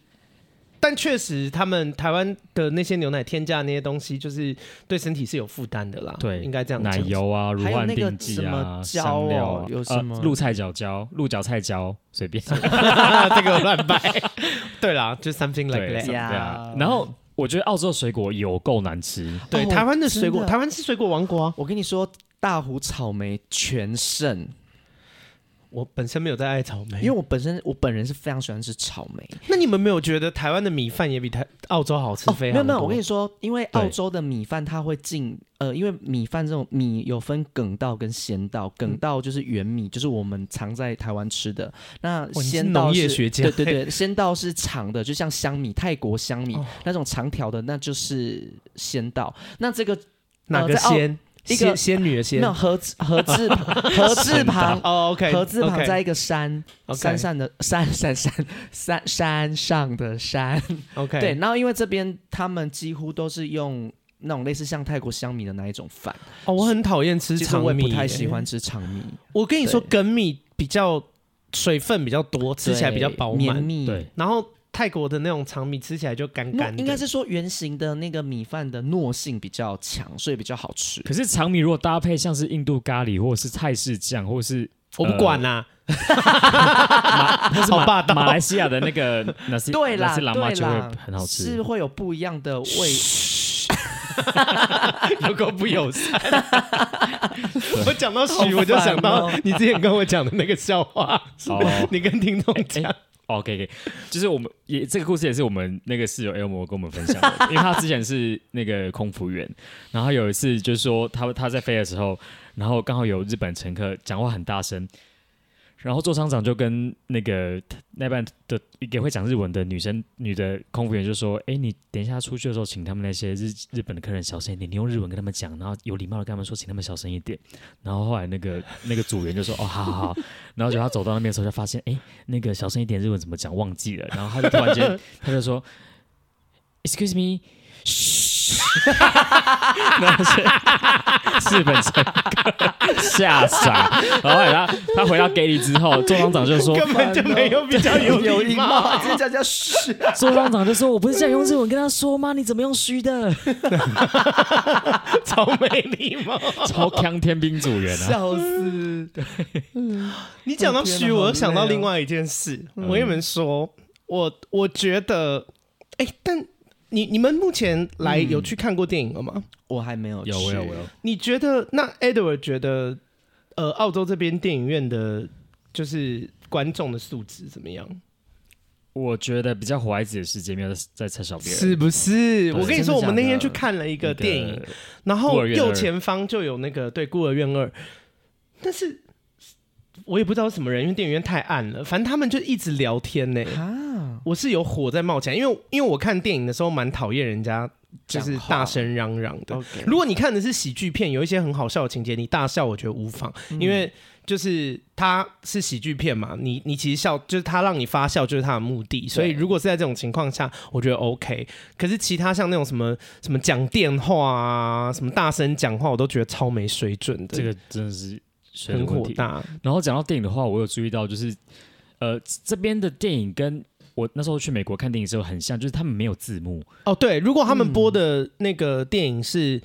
A: 但确实，他们台湾的那些牛奶添加那些东西，就是对身体是有负担的啦。
C: 对，
A: 应该这样讲。
C: 奶油啊，乳化定剂啊，香料，
B: 有什么
C: 鹿菜角胶、鹿角菜胶，随便。
A: 这个乱掰。对啦，就 something like that。
C: 对啊。然后我觉得澳洲水果有够难吃。
A: 对，台湾的水果，台湾是水果王国。
B: 我跟你说，大湖草莓全胜。
A: 我本身没有在爱草莓，
B: 因为我本身我本人是非常喜欢吃草莓。
A: 那你们没有觉得台湾的米饭也比台澳洲好吃非常多？
B: 没有没有，我跟你说，因为澳洲的米饭它会进呃，因为米饭这种米有分梗稻跟咸稻，梗稻就是圆米，就是我们常在台湾吃的。那秈稻是，是对对对，秈稻是长的，就像香米，泰国香米、哦、那种长条的，那就是秈稻。那这个、呃、
A: 哪个秈？一个仙女的仙，
B: 没有禾字禾字禾字旁
A: 哦，OK，
B: 禾字旁在一个山山上的山山山山山上的山
A: ，OK，
B: 对，然后因为这边他们几乎都是用那种类似像泰国香米的那一种饭
A: 哦，我很讨厌吃长米，
B: 不太喜欢吃长米。
A: 我跟你说，梗米比较水分比较多，吃起来比较饱满，
B: 绵密，
A: 对，然后。泰国的那种长米吃起来就干干的。
B: 应该是说圆形的那个米饭的糯性比较强，所以比较好吃。
C: 可是长米如果搭配像是印度咖喱或者是泰式酱，或者是
A: 我不管啦、
C: 呃，马
A: 好霸道。
C: 马来西亚的那个 那是
B: 对啦，
C: 是喇嘛就会很好
B: 吃，是会有不一样的味。
A: 有够不友善！我讲到许，我就想到你之前跟我讲的那个笑话。哦，你跟听众讲。
C: OK，OK，就是我们也这个故事也是我们那个室友 L 模跟我们分享的，因为他之前是那个空服员，然后有一次就是说他他在飞的时候，然后刚好有日本乘客讲话很大声。然后座舱长就跟那个那班的也会讲日文的女生女的空服员就说：“哎，你等一下出去的时候，请他们那些日日本的客人小声一点，你用日文跟他们讲，然后有礼貌的跟他们说，请他们小声一点。”然后后来那个那个组员就说：“哦，好好好。” 然后就他走到那边的时候，就发现：“哎，那个小声一点日文怎么讲忘记了？”然后他就突然间 他就说：“Excuse me。”嘘，那是日本乘客吓傻，然后他他回到 galley 之后，座舱长就说
A: 根本就没有比较有 有礼貌，
B: 直接叫叫嘘。
C: 座舱长就说：“我不是这样用日文跟他说吗？你怎么用虚的？”
A: 超没礼貌，
C: 超锵天兵组员啊！
B: 笑死！对，
A: 你讲到虚，我又想到另外一件事。我跟你们说，我我觉得，哎，但。你你们目前来有去看过电影了吗？
B: 嗯、我还没有去。
C: 有，我有，我有。
A: 你觉得那 Edward 觉得，呃，澳洲这边电影院的，就是观众的素质怎么样？
C: 我觉得比较火孩子的世界没有在在少边，
A: 是不是？我跟你说，我们那天去看了一个电影，然后右前方就有那个对孤儿院二，但是我也不知道什么人，因为电影院太暗了，反正他们就一直聊天呢。我是有火在冒起来，因为因为我看电影的时候蛮讨厌人家就是大声嚷嚷的。如果你看的是喜剧片，有一些很好笑的情节，你大笑我觉得无妨，嗯、因为就是它是喜剧片嘛，你你其实笑就是他让你发笑就是他的目的，所以如果是在这种情况下，我觉得 OK。可是其他像那种什么什么讲电话啊，什么大声讲话，我都觉得超没水准的。
C: 这个真的是
A: 很火大。
C: 然后讲到电影的话，我有注意到就是呃这边的电影跟。我那时候去美国看电影的时候很像，就是他们没有字幕
A: 哦。对，如果他们播的那个电影是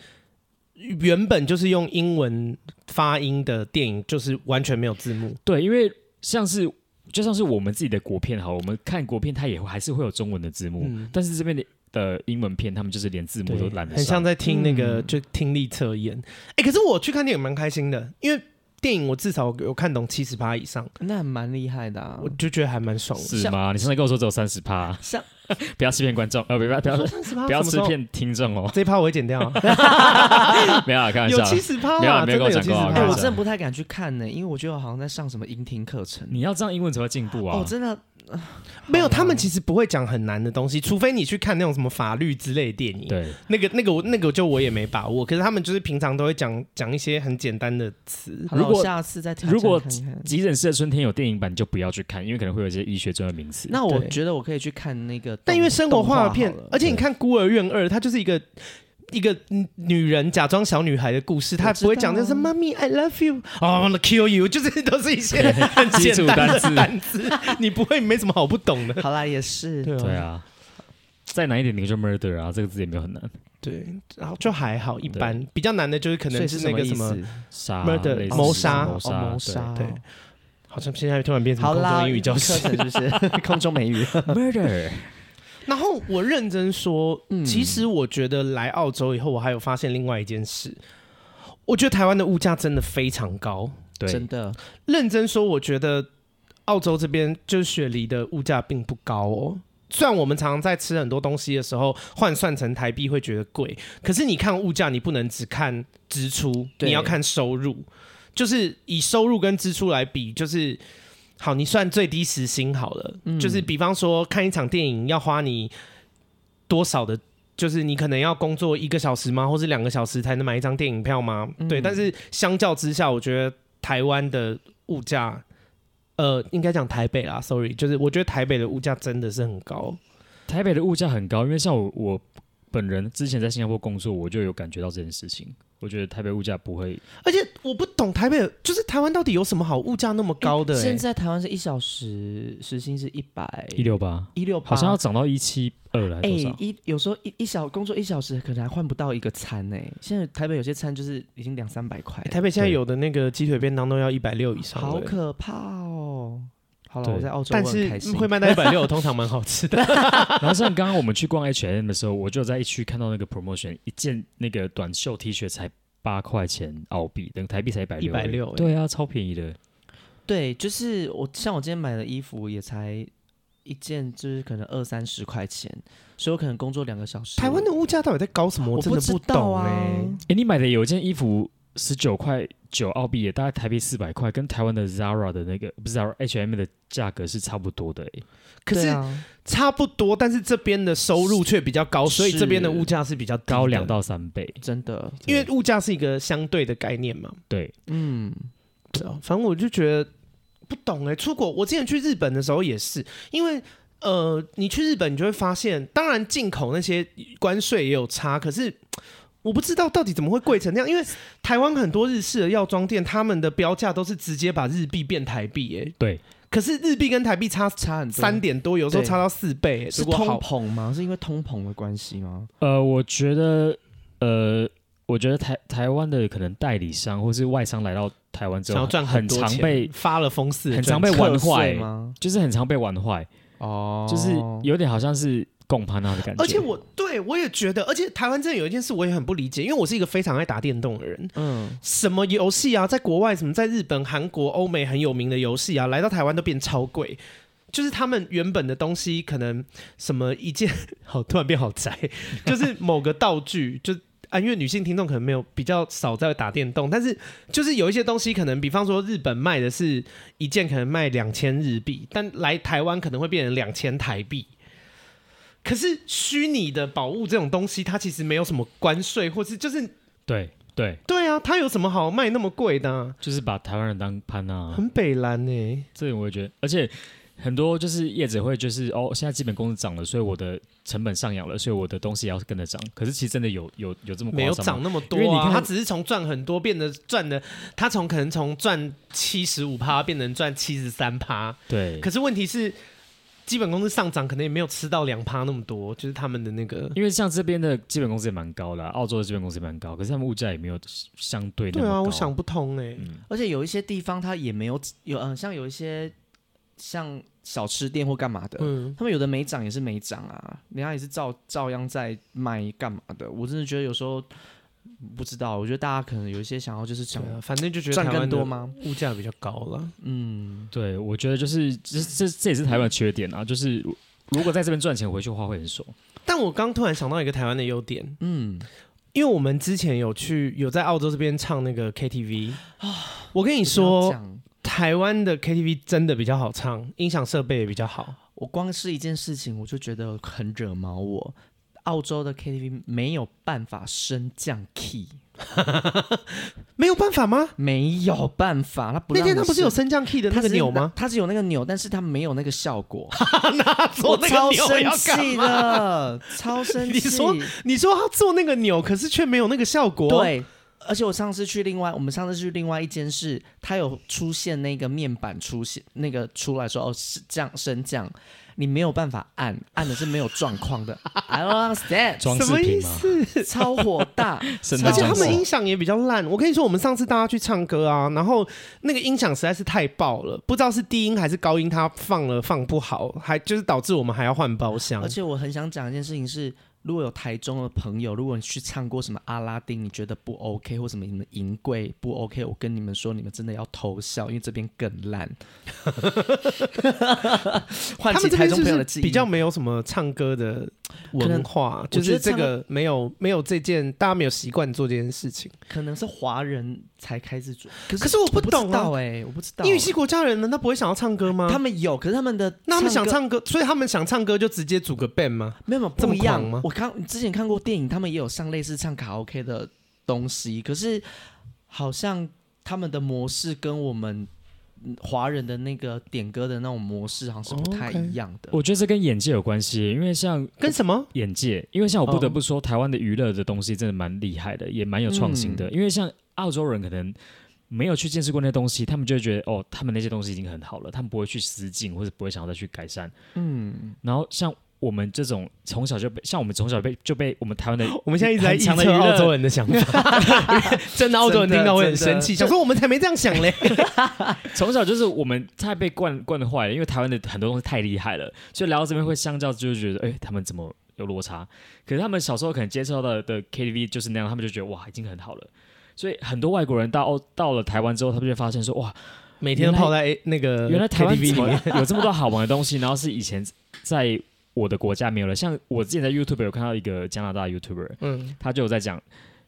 A: 原本就是用英文发音的电影，就是完全没有字幕。
C: 对，因为像是就像是我们自己的国片，好，我们看国片，它也会还是会有中文的字幕，嗯、但是这边的的英文片，他们就是连字幕都懒得，
A: 很像在听那个、嗯、就听力测验。哎、欸，可是我去看电影蛮开心的，因为。电影我至少有看懂七十趴以上，
B: 那蛮厉害的啊！
A: 我就觉得还蛮爽的。
C: 是吗？你上次跟我说只有三十趴，
B: 像
C: 不要欺骗观众，呃，不要不要不要欺骗听众哦。
A: 这一趴我会剪掉。
C: 没有开玩笑，
A: 有七十趴，
C: 没有没有跟我讲过。
B: 哎，我真的不太敢去看呢，因为我觉得我好像在上什么音听课程。
C: 你要这样英文才会进步啊！
B: 哦，真的。
A: 没有，他们其实不会讲很难的东西，除非你去看那种什么法律之类的电影。
C: 对，
A: 那个、那个、那个，就我也没把握。可是他们就是平常都会讲讲一些很简单的词。
B: 如果下次再
C: 如果急诊室的春天有电影版，你就不要去看，因为可能会有一些医学专业名词。
B: 那我觉得我可以去看那个，
A: 但因为生活化的片，而且你看《孤儿院二》，它就是一个。一个女人假装小女孩的故事，她不会讲的是“妈咪，I love you”，哦，I wanna kill you，就是都是一些 很简单的单词，你不会没什么好不懂的。
B: 好啦，也是，
C: 对啊，再难一点，你就 murder 啊，这个字也没有很难。
A: 对，然后就还好，一般。比较难的就是可能是那个什么
C: 杀
A: murder 谋杀。
B: 谋杀，谋杀，
A: 对，好像现在突然变成空中英语教室，
B: 是不是？空中美语。
C: murder。
A: 然后我认真说，其实我觉得来澳洲以后，我还有发现另外一件事。我觉得台湾的物价真的非常高，
C: 对，
B: 真的。
A: 认真说，我觉得澳洲这边就是雪梨的物价并不高哦。虽然我们常常在吃很多东西的时候换算成台币会觉得贵，可是你看物价，你不能只看支出，你要看收入，就是以收入跟支出来比，就是。好，你算最低时薪好了，嗯、就是比方说看一场电影要花你多少的，就是你可能要工作一个小时吗，或是两个小时才能买一张电影票吗？嗯、对，但是相较之下，我觉得台湾的物价，呃，应该讲台北啦，sorry，就是我觉得台北的物价真的是很高，
C: 台北的物价很高，因为像我我本人之前在新加坡工作，我就有感觉到这件事情。我觉得台北物价不会。
A: 而且我不懂台北，就是台湾到底有什么好物价那么高的、欸？
B: 现在台湾是一小时时薪是一百
C: 一六八，
B: 一六八，
C: 好像要涨到一七二了。哎，
B: 一有时候一一小工作一小时可能还换不到一个餐呢、欸。现在台北有些餐就是已经两三百块。
A: 台北现在有的那个鸡腿便当都要一百六以上，
B: 好可怕哦。好了，我在澳洲，
A: 但是会卖到一百六，通常蛮好吃的。
C: 然后像刚刚我们去逛 H&M 的时候，我就在一区看到那个 promotion，一件那个短袖 T 恤才八块钱澳币，等台币才一百六。一百六，对啊，超便宜的。
B: 对，就是我像我今天买的衣服也才一件，就是可能二三十块钱，所以我可能工作两个小时。
A: 台湾的物价到底在搞什么？我真的不懂哎、欸。
C: 哎、欸，你买的有一件衣服。十九块九澳币也大概台币四百块，跟台湾的 Zara 的那个不是 Zara H&M 的价格是差不多的、欸、
A: 可是差不多，但是这边的收入却比较高，所以这边的物价是比较
C: 高两到三倍，
B: 真的，
A: 因为物价是一个相对的概念嘛。
C: 对，
B: 嗯，
A: 反正我就觉得不懂哎、欸。出国，我之前去日本的时候也是，因为呃，你去日本你就会发现，当然进口那些关税也有差，可是。我不知道到底怎么会贵成那样，因为台湾很多日式的药妆店，他们的标价都是直接把日币变台币，哎，
C: 对。
A: 可是日币跟台币差差很三点多，有时候差到四倍，
B: 是通膨吗？是因为通膨的关系吗？
C: 呃，我觉得，呃，我觉得台台湾的可能代理商或是外商来到台湾之后，很常被
A: 发了疯似的，
C: 很常被玩坏吗？就是很常被玩坏哦，就是有点好像是。共攀那的感觉，
A: 而且我对我也觉得，而且台湾真的有一件事我也很不理解，因为我是一个非常爱打电动的人，嗯，什么游戏啊，在国外什么在日本、韩国、欧美很有名的游戏啊，来到台湾都变超贵，就是他们原本的东西可能什么一件，好突然变好宅，就是某个道具，就啊，因为女性听众可能没有比较少在打电动，但是就是有一些东西可能，比方说日本卖的是一件可能卖两千日币，但来台湾可能会变成两千台币。可是虚拟的宝物这种东西，它其实没有什么关税，或是就是
C: 对对
A: 对啊，它有什么好卖那么贵的啊？
C: 就是把台湾人当潘啊，
A: 很北蓝呢、欸。
C: 这个我也觉得，而且很多就是业者会就是哦，现在基本工资涨了，所以我的成本上扬了，所以我的东西也要跟着涨。可是其实真的有有有这么
A: 没有涨那么多啊？因为你看，他只是从赚很多变得赚的，他从可能从赚七十五趴变成赚七十三趴。
C: 对，
A: 可是问题是。基本工资上涨可能也没有吃到两趴那么多，就是他们的那个，
C: 因为像这边的基本工资也蛮高的，澳洲的基本工资也蛮高，可是他们物价也没有相对那么高。
A: 对啊，我想不通哎、欸嗯。
B: 而且有一些地方它也没有有嗯，像有一些像小吃店或干嘛的，嗯，他们有的没涨也是没涨啊，人家也是照照样在卖干嘛的。我真的觉得有时候。不知道，我觉得大家可能有一些想要，就是想，
A: 反正就觉得赚更多吗？物价比较高了。
B: 嗯，
C: 对，我觉得就是这这这也是台湾的缺点啊，就是如果在这边赚钱回去的话会很爽。
A: 但我刚突然想到一个台湾的优点，嗯，因为我们之前有去有在澳洲这边唱那个 KTV 啊，我跟你说，台湾的 KTV 真的比较好唱，音响设备也比较好。
B: 我光是一件事情，我就觉得很惹毛我。澳洲的 KTV 没有办法升降 key，
A: 没有办法吗？
B: 没有办法，他不那
A: 天他不是有升降 key 的那个钮吗？
B: 他是有那个钮，但是他没有那个效果。
A: 那做那个钮要干嘛？
B: 的超生气！
A: 你说你说他做那个钮，可是却没有那个效果。
B: 对，而且我上次去另外，我们上次去另外一间是，它有出现那个面板出现那个出来说哦，是降升降。你没有办法按，按的是没有状况的。I don't understand，
A: 什么意思？
B: 超火大，
A: 而且他们音响也比较烂。我跟你说，我们上次大家去唱歌啊，然后那个音响实在是太爆了，不知道是低音还是高音，它放了放不好，还就是导致我们还要换包厢。
B: 而且我很想讲一件事情是。如果有台中的朋友，如果你去唱过什么阿拉丁，你觉得不 OK，或什么你们银柜不 OK，我跟你们说，你们真的要偷笑，因为这边更烂。
A: 唤起台中朋友的记忆，比较没有什么唱歌的文化，就是这个没有没有这件，大家没有习惯做这件事情，
B: 可能是华人才开始做。可是，
A: 可是我不懂啊，
B: 哎、欸，我不知道，
A: 英语系国家人难道不会想要唱歌吗？
B: 他们有，可是他们的
A: 那他们想唱歌，所以他们想唱歌就直接组个 band 吗？
B: 没有，没有不一样吗？我看之前看过电影，他们也有上类似唱卡拉 OK 的东西，可是好像他们的模式跟我们华人的那个点歌的那种模式好像是不太一样的。
C: 我觉得这跟眼界有关系，因为像
A: 跟什么
C: 眼界？因为像我不得不说，台湾的娱乐的东西真的蛮厉害的，也蛮有创新的。因为像澳洲人可能没有去见识过那些东西，他们就会觉得哦，他们那些东西已经很好了，他们不会去思进或者不会想要再去改善。嗯，然后像。我们这种从小就被像我们从小被就被我们台湾的，
A: 我们现在一直在预测澳洲人的想法，真的澳洲人听到会很生气，想说我们才没这样想嘞。
C: 从小就是我们太被惯惯的坏了，因为台湾的很多东西太厉害了，所以来到这边会相较就觉得，哎，他们怎么有落差？可是他们小时候可能接受到的 KTV 就是那样，他们就觉得哇，已经很好了。所以很多外国人到到了台湾之后，他们就发现说，哇，
A: 每天都泡在那个
C: 原来台湾里面 有这么多好玩的东西，然后是以前在。我的国家没有了，像我之前在 YouTube 有看到一个加拿大 YouTuber，嗯，他就有在讲，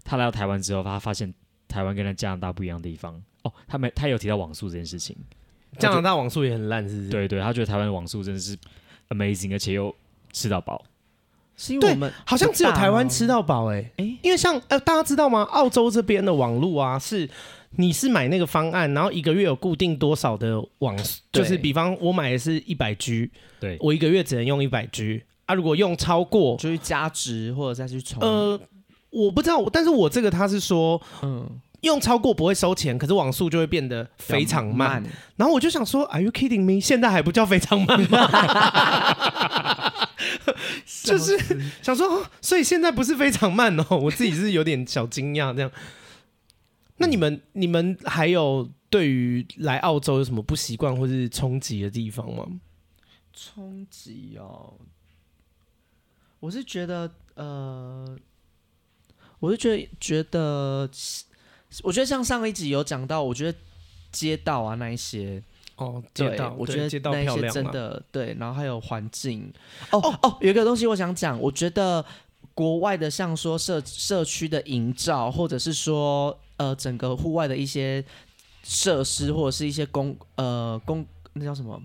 C: 他来到台湾之后，他发现台湾跟他加拿大不一样的地方。哦，他没，他有提到网速这件事情，
A: 加拿大网速也很烂，是不是？
C: 对对，他觉得台湾的网速真的是 amazing，而且又吃到饱。
B: 是因为我们
A: 好像只有台湾吃到饱，哎哎，因为像呃，大家知道吗？澳洲这边的网路啊是。你是买那个方案，然后一个月有固定多少的网，就是比方我买的是一百 G，
C: 对，
A: 我一个月只能用一百 G 啊。如果用超过，
B: 就是加值或者再去充。
A: 呃，我不知道，但是我这个他是说，嗯，用超过不会收钱，可是网速就会变得非常慢。慢然后我就想说，Are you kidding me？现在还不叫非常慢吗？就是想说，所以现在不是非常慢哦，我自己是有点小惊讶这样。那你们你们还有对于来澳洲有什么不习惯或是冲击的地方吗？
B: 冲击哦，我是觉得呃，我是觉得觉得，我觉得像上一集有讲到，我觉得街道啊那一些
A: 哦，街道，
B: 我觉得
A: 街道漂亮，
B: 真的对，然后还有环境哦哦，哦，有一个东西我想讲，我觉得国外的像说社社区的营造，或者是说。呃，整个户外的一些设施或者是一些公呃公那叫什么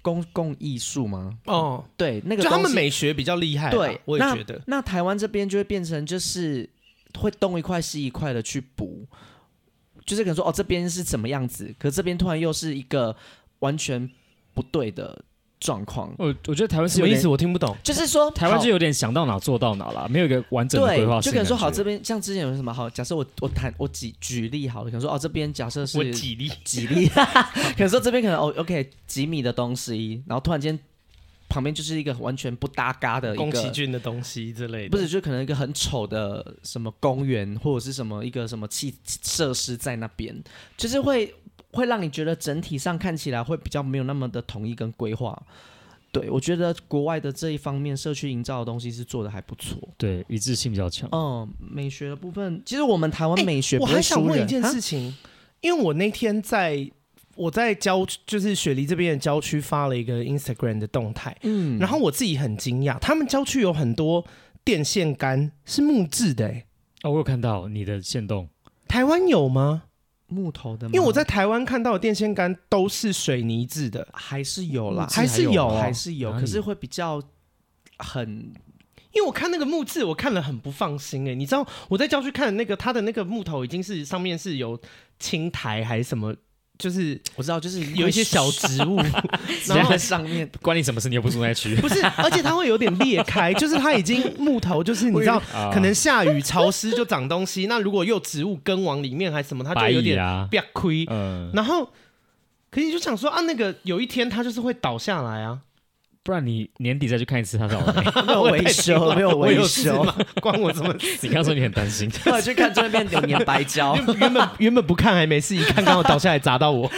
B: 公共艺术吗？哦，对，那个
A: 就他们美学比较厉害。
B: 对，
A: 我也觉得。
B: 那，那台湾这边就会变成就是会东一块西一块的去补，就是可能说哦这边是怎么样子，可这边突然又是一个完全不对的。状况，
C: 我我觉得台湾是
A: 什么意思？我听不懂。
B: 就是说，
C: 台湾就有点想到哪做到哪了，没有一个完整的规划。
B: 就可能说，好，这边像之前有什么好？假设我我谈我举举例好了，可能说哦，这边假设是
A: 我举例
B: 举例，可能说这边可能哦，OK 几米的东西，然后突然间旁边就是一个完全不搭嘎的一个宫
A: 崎骏的东西之类的，
B: 不是，就可能一个很丑的什么公园或者是什么一个什么器设施在那边，就是会。会让你觉得整体上看起来会比较没有那么的统一跟规划。对，我觉得国外的这一方面社区营造的东西是做的还不错，
C: 对，一致性比较强。
B: 嗯，美学的部分，其实我们台湾美学、欸，
A: 我还想问一件事情，因为我那天在我在郊就是雪梨这边的郊区发了一个 Instagram 的动态，嗯，然后我自己很惊讶，他们郊区有很多电线杆是木质的、欸，哎，
C: 哦，我有看到你的线动，
A: 台湾有吗？
B: 木头的吗？
A: 因为我在台湾看到的电线杆都是水泥制的，
B: 还是有啦，
A: 还是有，
B: 还是有，可是会比较很，
A: 因为我看那个木质，我看了很不放心哎、欸，你知道我在郊区看的那个，它的那个木头已经是上面是有青苔还是什么。就是
B: 我知道，就是
A: 有一些小植物，
B: 然后在上面
C: 关你什么事？你又不住那区。
A: 不是，而且它会有点裂开，就是它已经木头，就是你知道，可能下雨潮湿就长东西。那如果又植物根往里面还是什么，它就有点变亏。嗯，然后可你就想说啊，那个有一天它就是会倒下来啊。
C: 不然你年底再去看一次，他倒了
B: 没有维修，没有维修，
A: 关我什么事？
C: 你刚说你很担心，
B: 我去看这边有粘白胶，
A: 原本原本不看还没事，一看刚好倒下来砸到我。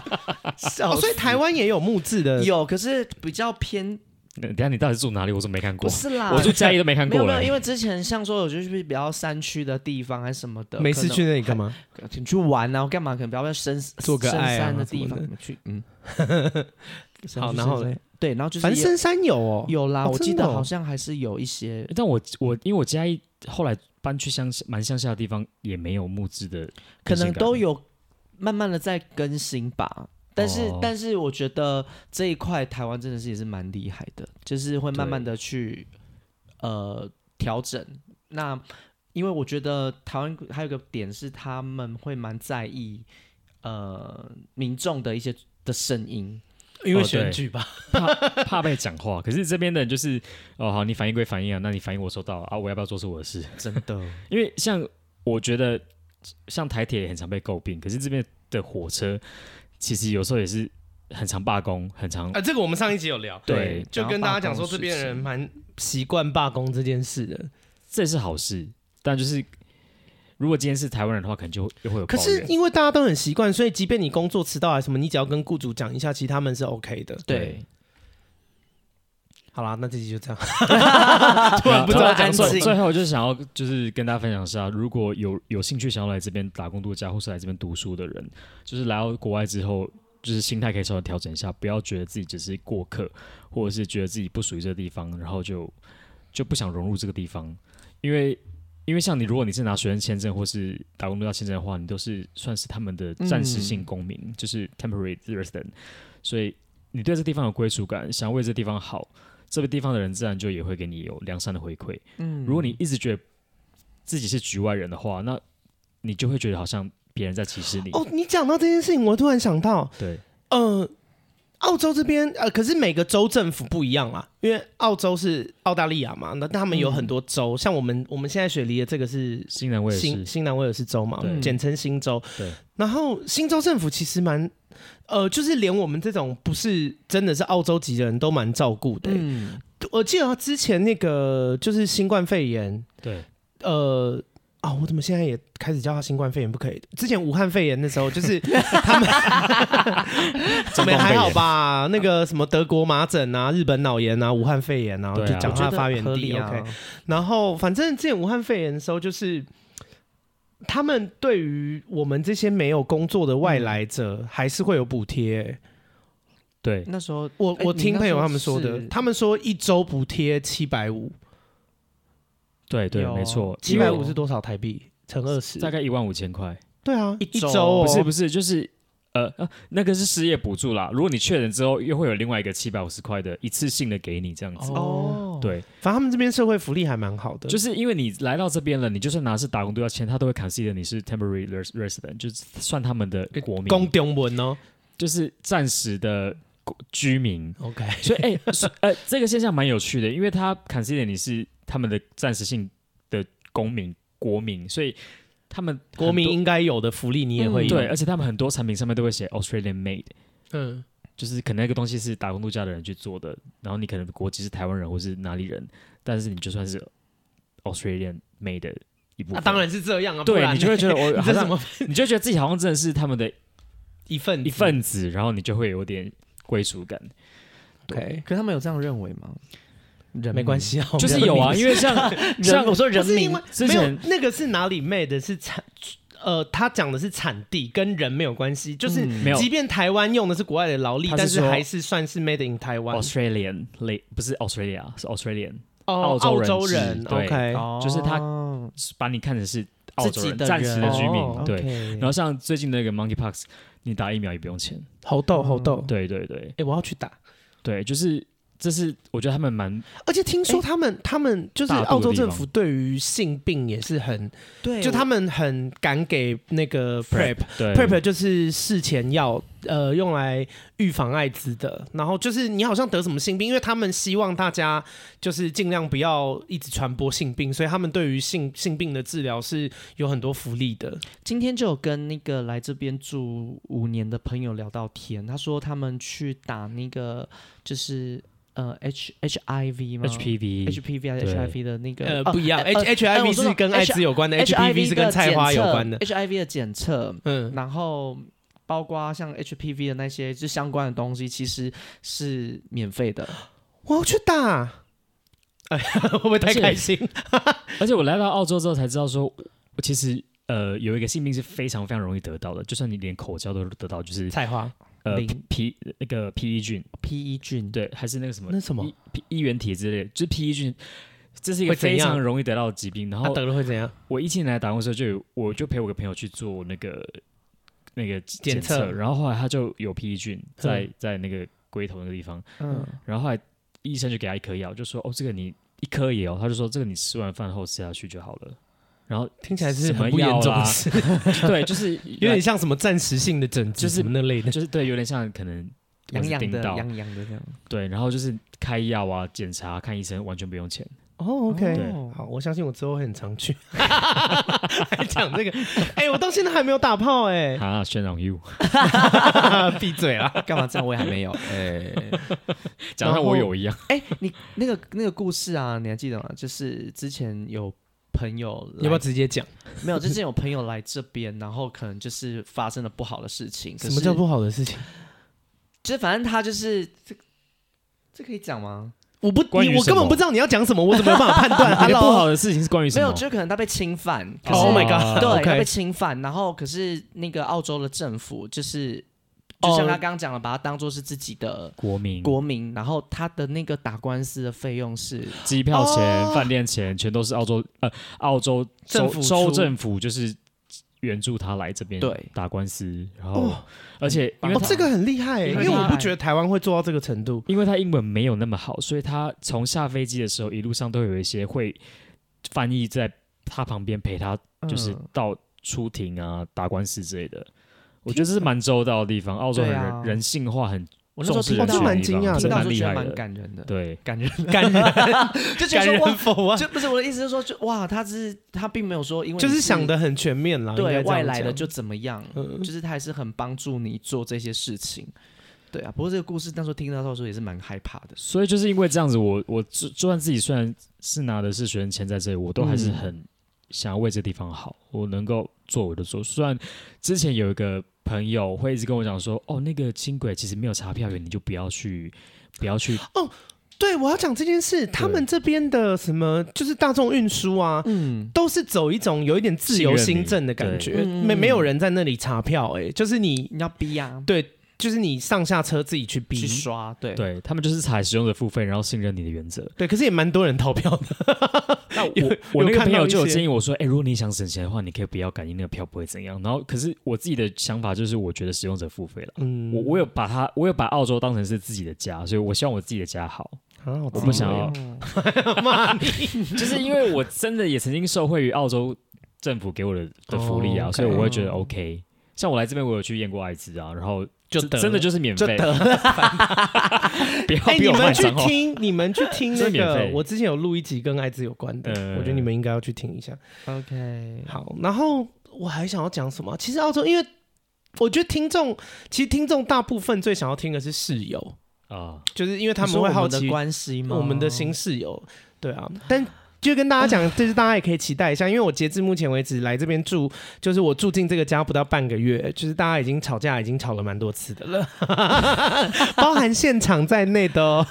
A: 哦，所以台湾也有木质的，
B: 有，可是比较偏。
C: 等下你到底住哪里？我说没看过。
B: 不是啦，
C: 我住嘉义都没看过。
B: 没有没有，因为之前像说，我就是比较山区的地方还是什么的，
A: 没事去那里干嘛？
B: 你去玩啊，干嘛？可能比较深
A: 做个爱
B: 山的地方去。嗯，
A: 好，然后
B: 对，然后就是
A: 反正深山有哦，
B: 有啦，我记得好像还是有一些。
C: 但我我因为我家一后来搬去乡下蛮乡下的地方，也没有木质的，
B: 可能都有慢慢的在更新吧。但是，哦、但是我觉得这一块台湾真的是也是蛮厉害的，就是会慢慢的去呃调整。那因为我觉得台湾还有个点是他们会蛮在意呃民众的一些的声音，
A: 因为选举吧，
C: 哦、怕怕被讲话。可是这边的人就是哦，好，你反应归反应啊，那你反应我收到啊，我要不要做出我的事？
B: 真的，
C: 因为像我觉得像台铁也很常被诟病，可是这边的火车其实有时候也是很常罢工，很常
A: 啊。这个我们上一集有聊，
C: 对，
A: 就跟大家讲说这边人蛮习惯罢工这件事的，
C: 这是好事，但就是。如果今天是台湾人的话，可能就又会有。
A: 可是因为大家都很习惯，所以即便你工作迟到啊什么，你只要跟雇主讲一下，其实他们是 OK 的。
B: 对。
A: 好啦，那这集就这样。
C: 突然不知道讲什么。最后就是想要就是跟大家分享一下，如果有有兴趣想要来这边打工度假，或是来这边读书的人，就是来到国外之后，就是心态可以稍微调整一下，不要觉得自己只是过客，或者是觉得自己不属于这个地方，然后就就不想融入这个地方，因为。因为像你，如果你是拿学生签证或是打工度假签证的话，你都是算是他们的暂时性公民，嗯、就是 temporary resident，所以你对这地方有归属感，想要为这地方好，这个地方的人自然就也会给你有良善的回馈。嗯，如果你一直觉得自己是局外人的话，那你就会觉得好像别人在歧视你。
A: 哦，你讲到这件事情，我突然想到，
C: 对，
A: 嗯、呃。澳洲这边呃，可是每个州政府不一样啊，因为澳洲是澳大利亚嘛，那他们有很多州，嗯、像我们我们现在雪梨的这个是
C: 新南威尔士，
A: 新新南威尔士州嘛，
C: 对
A: 简称新州。
C: 对。
A: 然后新州政府其实蛮，呃，就是连我们这种不是真的是澳洲籍的人都蛮照顾的、欸。嗯。我记得之前那个就是新冠肺炎，
C: 对，
A: 呃。啊、哦，我怎么现在也开始叫他新冠肺炎不可以？之前武汉肺炎的时候，就是 他们 怎么还好吧？那个什么德国麻疹啊、日本脑炎啊、武汉肺炎啊，就讲他的发源地。啊、OK，然后反正之前武汉肺炎的时候，就是他们对于我们这些没有工作的外来者，还是会有补贴。
C: 对，
B: 那时候
A: 我我听朋友他们说的，他们说一周补贴七百五。
C: 对对，没错，
A: 七百五是多少台币？乘二十，
C: 大概一万五千块。
A: 对啊，一周、
C: 哦、不是不是，就是呃呃，那个是失业补助啦。如果你确诊之后，又会有另外一个七百五十块的一次性的给你这样子。哦，对，
A: 反正他们这边社会福利还蛮好的，
C: 就是因为你来到这边了，你就算拿是打工都要签，他都会 consider 你是 temporary resident，就是算他们的国民。
A: 公中文哦，
C: 就是暂时的居民。
A: OK，
C: 所以哎、欸，呃，这个现象蛮有趣的，因为他 consider 你是。他们的暂时性的公民、国民，所以他们
A: 国民应该有的福利你也会有。
C: 嗯、对，而且他们很多产品上面都会写 Australian made，嗯，就是可能那个东西是打工度假的人去做的，然后你可能国籍是台湾人或是哪里人，但是你就算是 Australian made 的一部分，啊、
A: 当然是这样啊，
C: 对，你就会觉得我 好像
A: 么
C: 你就觉得自己好像真的是他们的
A: 一份
C: 一份子，然后你就会有点归属感。对
B: ，okay, 可他们有这样认为吗？
A: 人没关系啊，
C: 就是有啊，因为像 像我说人民，之前
A: 没有那个是哪里 made 的是产，呃，他讲的是产地跟人没有关系，就是即便台湾用的是国外的劳力，但是还是算是 made in 台湾。
C: Australian 类不是 Australia，是 Australian，
A: 澳洲人
C: ，OK，就是他把你看成是澳洲人，暂时的居民，对。然后像最近那个 Monkeypox，你打疫苗也不用钱，
A: 好逗好逗，
C: 对对对，
A: 哎，我要去打，
C: 对，就是。这是我觉得他们蛮，
A: 而且听说他们他们就是澳洲政府对于性病也是很，对，就他们很敢给那个 PrEP，对，PrEP 就是事前药，呃，用来预防艾滋的。然后就是你好像得什么性病，因为他们希望大家就是尽量不要一直传播性病，所以他们对于性性病的治疗是有很多福利的。
B: 今天就有跟那个来这边住五年的朋友聊到天，他说他们去打那个就是。呃，H H I V 吗
C: ？H P V，H
B: P V 还是 H I V 的那个？
A: 呃，不一样，H H I V 是跟艾滋有关的，H P V 是跟菜花有关的。
B: H I V 的检测，嗯，然后包括像 H P V 的那些就相关的东西，其实是免费的。
A: 我要去打，哎，会不会太开心？
C: 而且我来到澳洲之后才知道，说我其实呃有一个性病是非常非常容易得到的，就算你连口交都得到，就是
A: 菜花。
C: 呃，P 那个 P E 菌
B: ，P E 菌
C: 对，还是那个什么？
A: 那什么
C: 衣原体之类，就是 P E 菌，这是一个非常容易得到的疾病。然后
A: 得了会怎样？
C: 我一进来打工的时候，就有我就陪我个朋友去做那个那个检测，然后后来他就有 P E 菌在在那个龟头那个地方，嗯，然后后来医生就给他一颗药，就说哦，这个你一颗也哦，他就说这个你吃完饭后吃下去就好了。然后
A: 听起来是很不严重的事，
C: 对，就是
A: 有点像什么暂时性的疹子，就是什么那类的，
C: 就是对，有点像可能
B: 痒痒的、痒痒的这样。
C: 对，然后就是开药啊、检查、看医生，完全不用钱。
A: 哦，OK，好，我相信我之后会很常去。还讲这个，哎，我到现在还没有打炮，哎，
C: 啊，炫耀 you，
A: 闭嘴啦，
B: 干嘛这样？我也还没有，哎，
C: 讲像我有一样。
B: 哎，你那个那个故事啊，你还记得吗？就是之前有朋友，
A: 要不要直接讲？
B: 没有，之前有朋友来这边，然后可能就是发生了不好的事情。
A: 什么叫不好的事情？
B: 就是反正他就是这，这可以讲吗？
A: 我不，你我根本不知道你要讲什么，我怎么有办法判断？
C: 你的不好的事情是关于什么？
B: 没有，就可能他被侵犯。
A: Oh my god！
B: 对，他被侵犯，然后可是那个澳洲的政府就是，就像他刚刚讲的，把他当做是自己的
C: 国民，
B: 国民。然后他的那个打官司的费用是
C: 机票钱、饭店钱，全都是澳洲呃澳洲州州政府就是。援助他来这边对打官司，然后、哦、而且因为、哦、
A: 这个很厉害，因为我不觉得台湾会做到这个程度，
C: 因为他英文没有那么好，所以他从下飞机的时候一路上都有一些会翻译在他旁边陪他，就是到出庭啊、打官司之类的。我觉得这是蛮周到的地方，澳洲人、啊、人性化很。
B: 我那时候听到蛮惊讶，听到就觉得蛮感人的，
C: 对，
B: 感人，
A: 感人，
B: 就觉得说哇，就不是我的意思，就是说，就哇，他是他并没有说，因为
A: 就是想的很全面啦，
B: 对外来的就怎么样，就是他还是很帮助你做这些事情，对啊。不过这个故事那时候听到的时候也是蛮害怕的，
C: 所以就是因为这样子，我我就就算自己虽然是拿的是学生签在这里，我都还是很想要为这地方好，我能够做我的做。虽然之前有一个。朋友会一直跟我讲说：“哦，那个轻轨其实没有查票员，你就不要去，不要去。”
A: 哦，对，我要讲这件事。他们这边的什么就是大众运输啊，嗯，都是走一种有一点自由新政的感觉，没没有人在那里查票，哎，就是你
B: 你要逼啊，
A: 对。就是你上下车自己去逼
B: 去刷，对
C: 对，他们就是采使用者付费，然后信任你的原则。
A: 对，可是也蛮多人逃票的。
C: 那我我那个朋友就有建议我说，哎、欸，如果你想省钱的话，你可以不要感应那个票不会怎样。然后，可是我自己的想法就是，我觉得使用者付费了。嗯，我我有把它，我有把澳洲当成是自己的家，所以我希望我自己的家好。啊，我不想要骂你，就是因为我真的也曾经受惠于澳洲政府给我的的福利啊，oh, okay. 所以我会觉得 OK。像我来这边，我有去验过艾滋啊，然后。就真的就是免费，
A: 哎，你们去听，你们去听那个，我之前有录一集跟艾滋有关的，我觉得你们应该要去听一下。
B: OK，
A: 好，然后我还想要讲什么？其实澳洲，因为我觉得听众，其实听众大部分最想要听的是室友啊，就是因为他们会好奇
B: 关系嘛？
A: 我们的新室友，对啊，但。就跟大家讲，就是大家也可以期待一下，因为我截至目前为止来这边住，就是我住进这个家不到半个月，就是大家已经吵架，已经吵了蛮多次的了，包含现场在内的哦。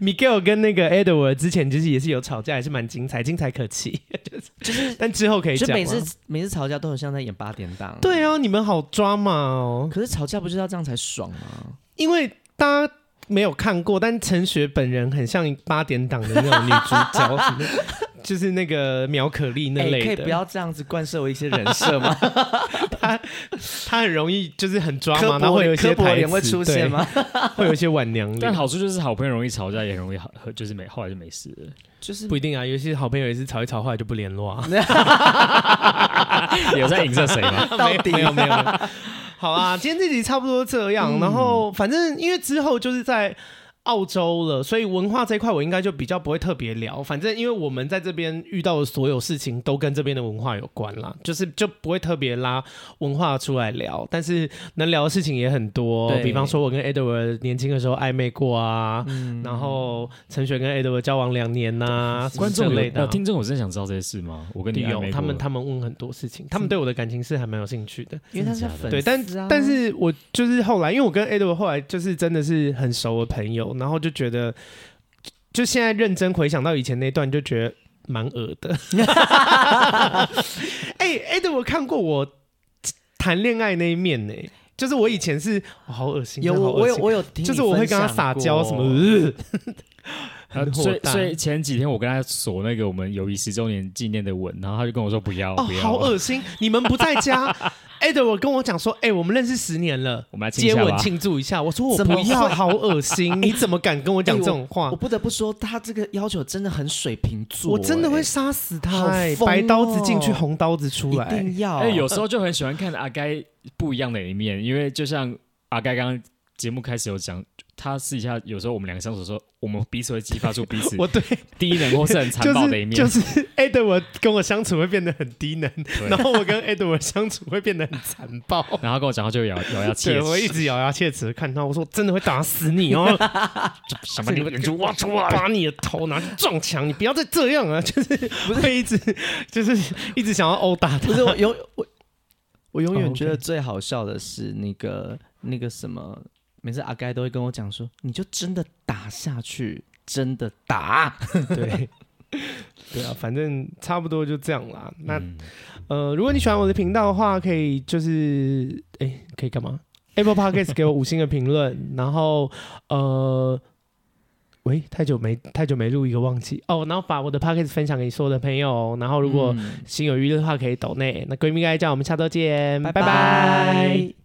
A: Miguel 跟那个 Edward 之前就是也是有吵架，也是蛮精彩，精彩可期。就是，但之后可以讲。
B: 每次每次吵架都很像在演八点档。
A: 对啊，你们好抓嘛哦。
B: 可是吵架不就是要这样才爽吗？
A: 因为大家没有看过，但陈雪本人很像八点档的那种女主角。就是那个苗可丽那类的，欸，
B: 可以不要这样子灌输我一些人设吗？
A: 他他很容易就是很抓嘛，他会有一些台词
B: 会出现吗？
A: 会有一些晚娘。
C: 但好处就是好朋友容易吵架，也很容易好，就是没后来就没事了。
B: 就是
A: 不一定啊，有些好朋友也是吵一吵，后来就不联络啊。
C: 有在影射谁吗？
A: 到底没有没有。好啊，今天这集差不多这样，嗯、然后反正因为之后就是在。澳洲了，所以文化这一块我应该就比较不会特别聊。反正因为我们在这边遇到的所有事情都跟这边的文化有关啦，就是就不会特别拉文化出来聊。但是能聊的事情也很多，比方说我跟 Edward 年轻的时候暧昧过啊，嗯、然后陈雪跟 Edward 交往两年呐、啊，观众类的、啊、
C: 听众，我真的想知道这些事吗？我跟你
A: 有他们他们问很多事情，他们对我的感情是还蛮有兴趣的，
B: 因为他是粉丝、啊、
A: 对，但但是我就是后来，因为我跟 Edward 后来就是真的是很熟的朋友。然后就觉得，就现在认真回想到以前那段，就觉得蛮恶的。哎 哎，对，我看过我谈恋爱那一面呢，就是我以前是好恶心，
B: 有我有我有，
A: 就是我会跟他撒娇什么。
C: 所以所以前几天我跟他锁那个我们友谊十周年纪念的吻，然后他就跟我说不要，
A: 哦，
C: 不要
A: 好恶心！你们不在家，Edward 跟我讲说，哎，我们认识十年了，
C: 我们来
A: 接吻庆祝一下。我说我不要，好恶心！你怎么敢跟我讲这种话？
B: 我不得不说，他这个要求真的很水瓶座，
A: 我真的会杀死他，白刀子进去，红刀子出来，
B: 一定要。
C: 哎，有时候就很喜欢看阿该不一样的一面，因为就像阿该刚刚节目开始有讲。他试一下，有时候我们两个相处的时候，我们彼此会激发出彼此 我对低能或是很残暴的一面。
A: 就是 Edward 跟我相处会变得很低能，然后我跟 Edward 相处会变得很残暴。
C: 然后跟我讲话就咬咬牙切齿，
A: 我一直咬牙切齿看他我说：“我真的会打死你哦！”想把你的眼珠挖出来，把你的头拿去撞墙，你不要再这样啊！就是不会一直就是一直想要殴打他。
B: 不是我永我我永远觉得最好笑的是那个那个什么。每次阿该都会跟我讲说，你就真的打下去，真的打，
A: 对，对啊，反正差不多就这样啦。那、嗯、呃，如果你喜欢我的频道的话，可以就是，哎，可以干嘛？Apple Podcast 给我五星的评论，然后呃，喂，太久没太久没录一个忘记哦，然后把我的 Podcast 分享给所有的朋友，然后如果心有余力的话，可以抖内。那闺蜜该叫我们下周见，拜拜。拜拜。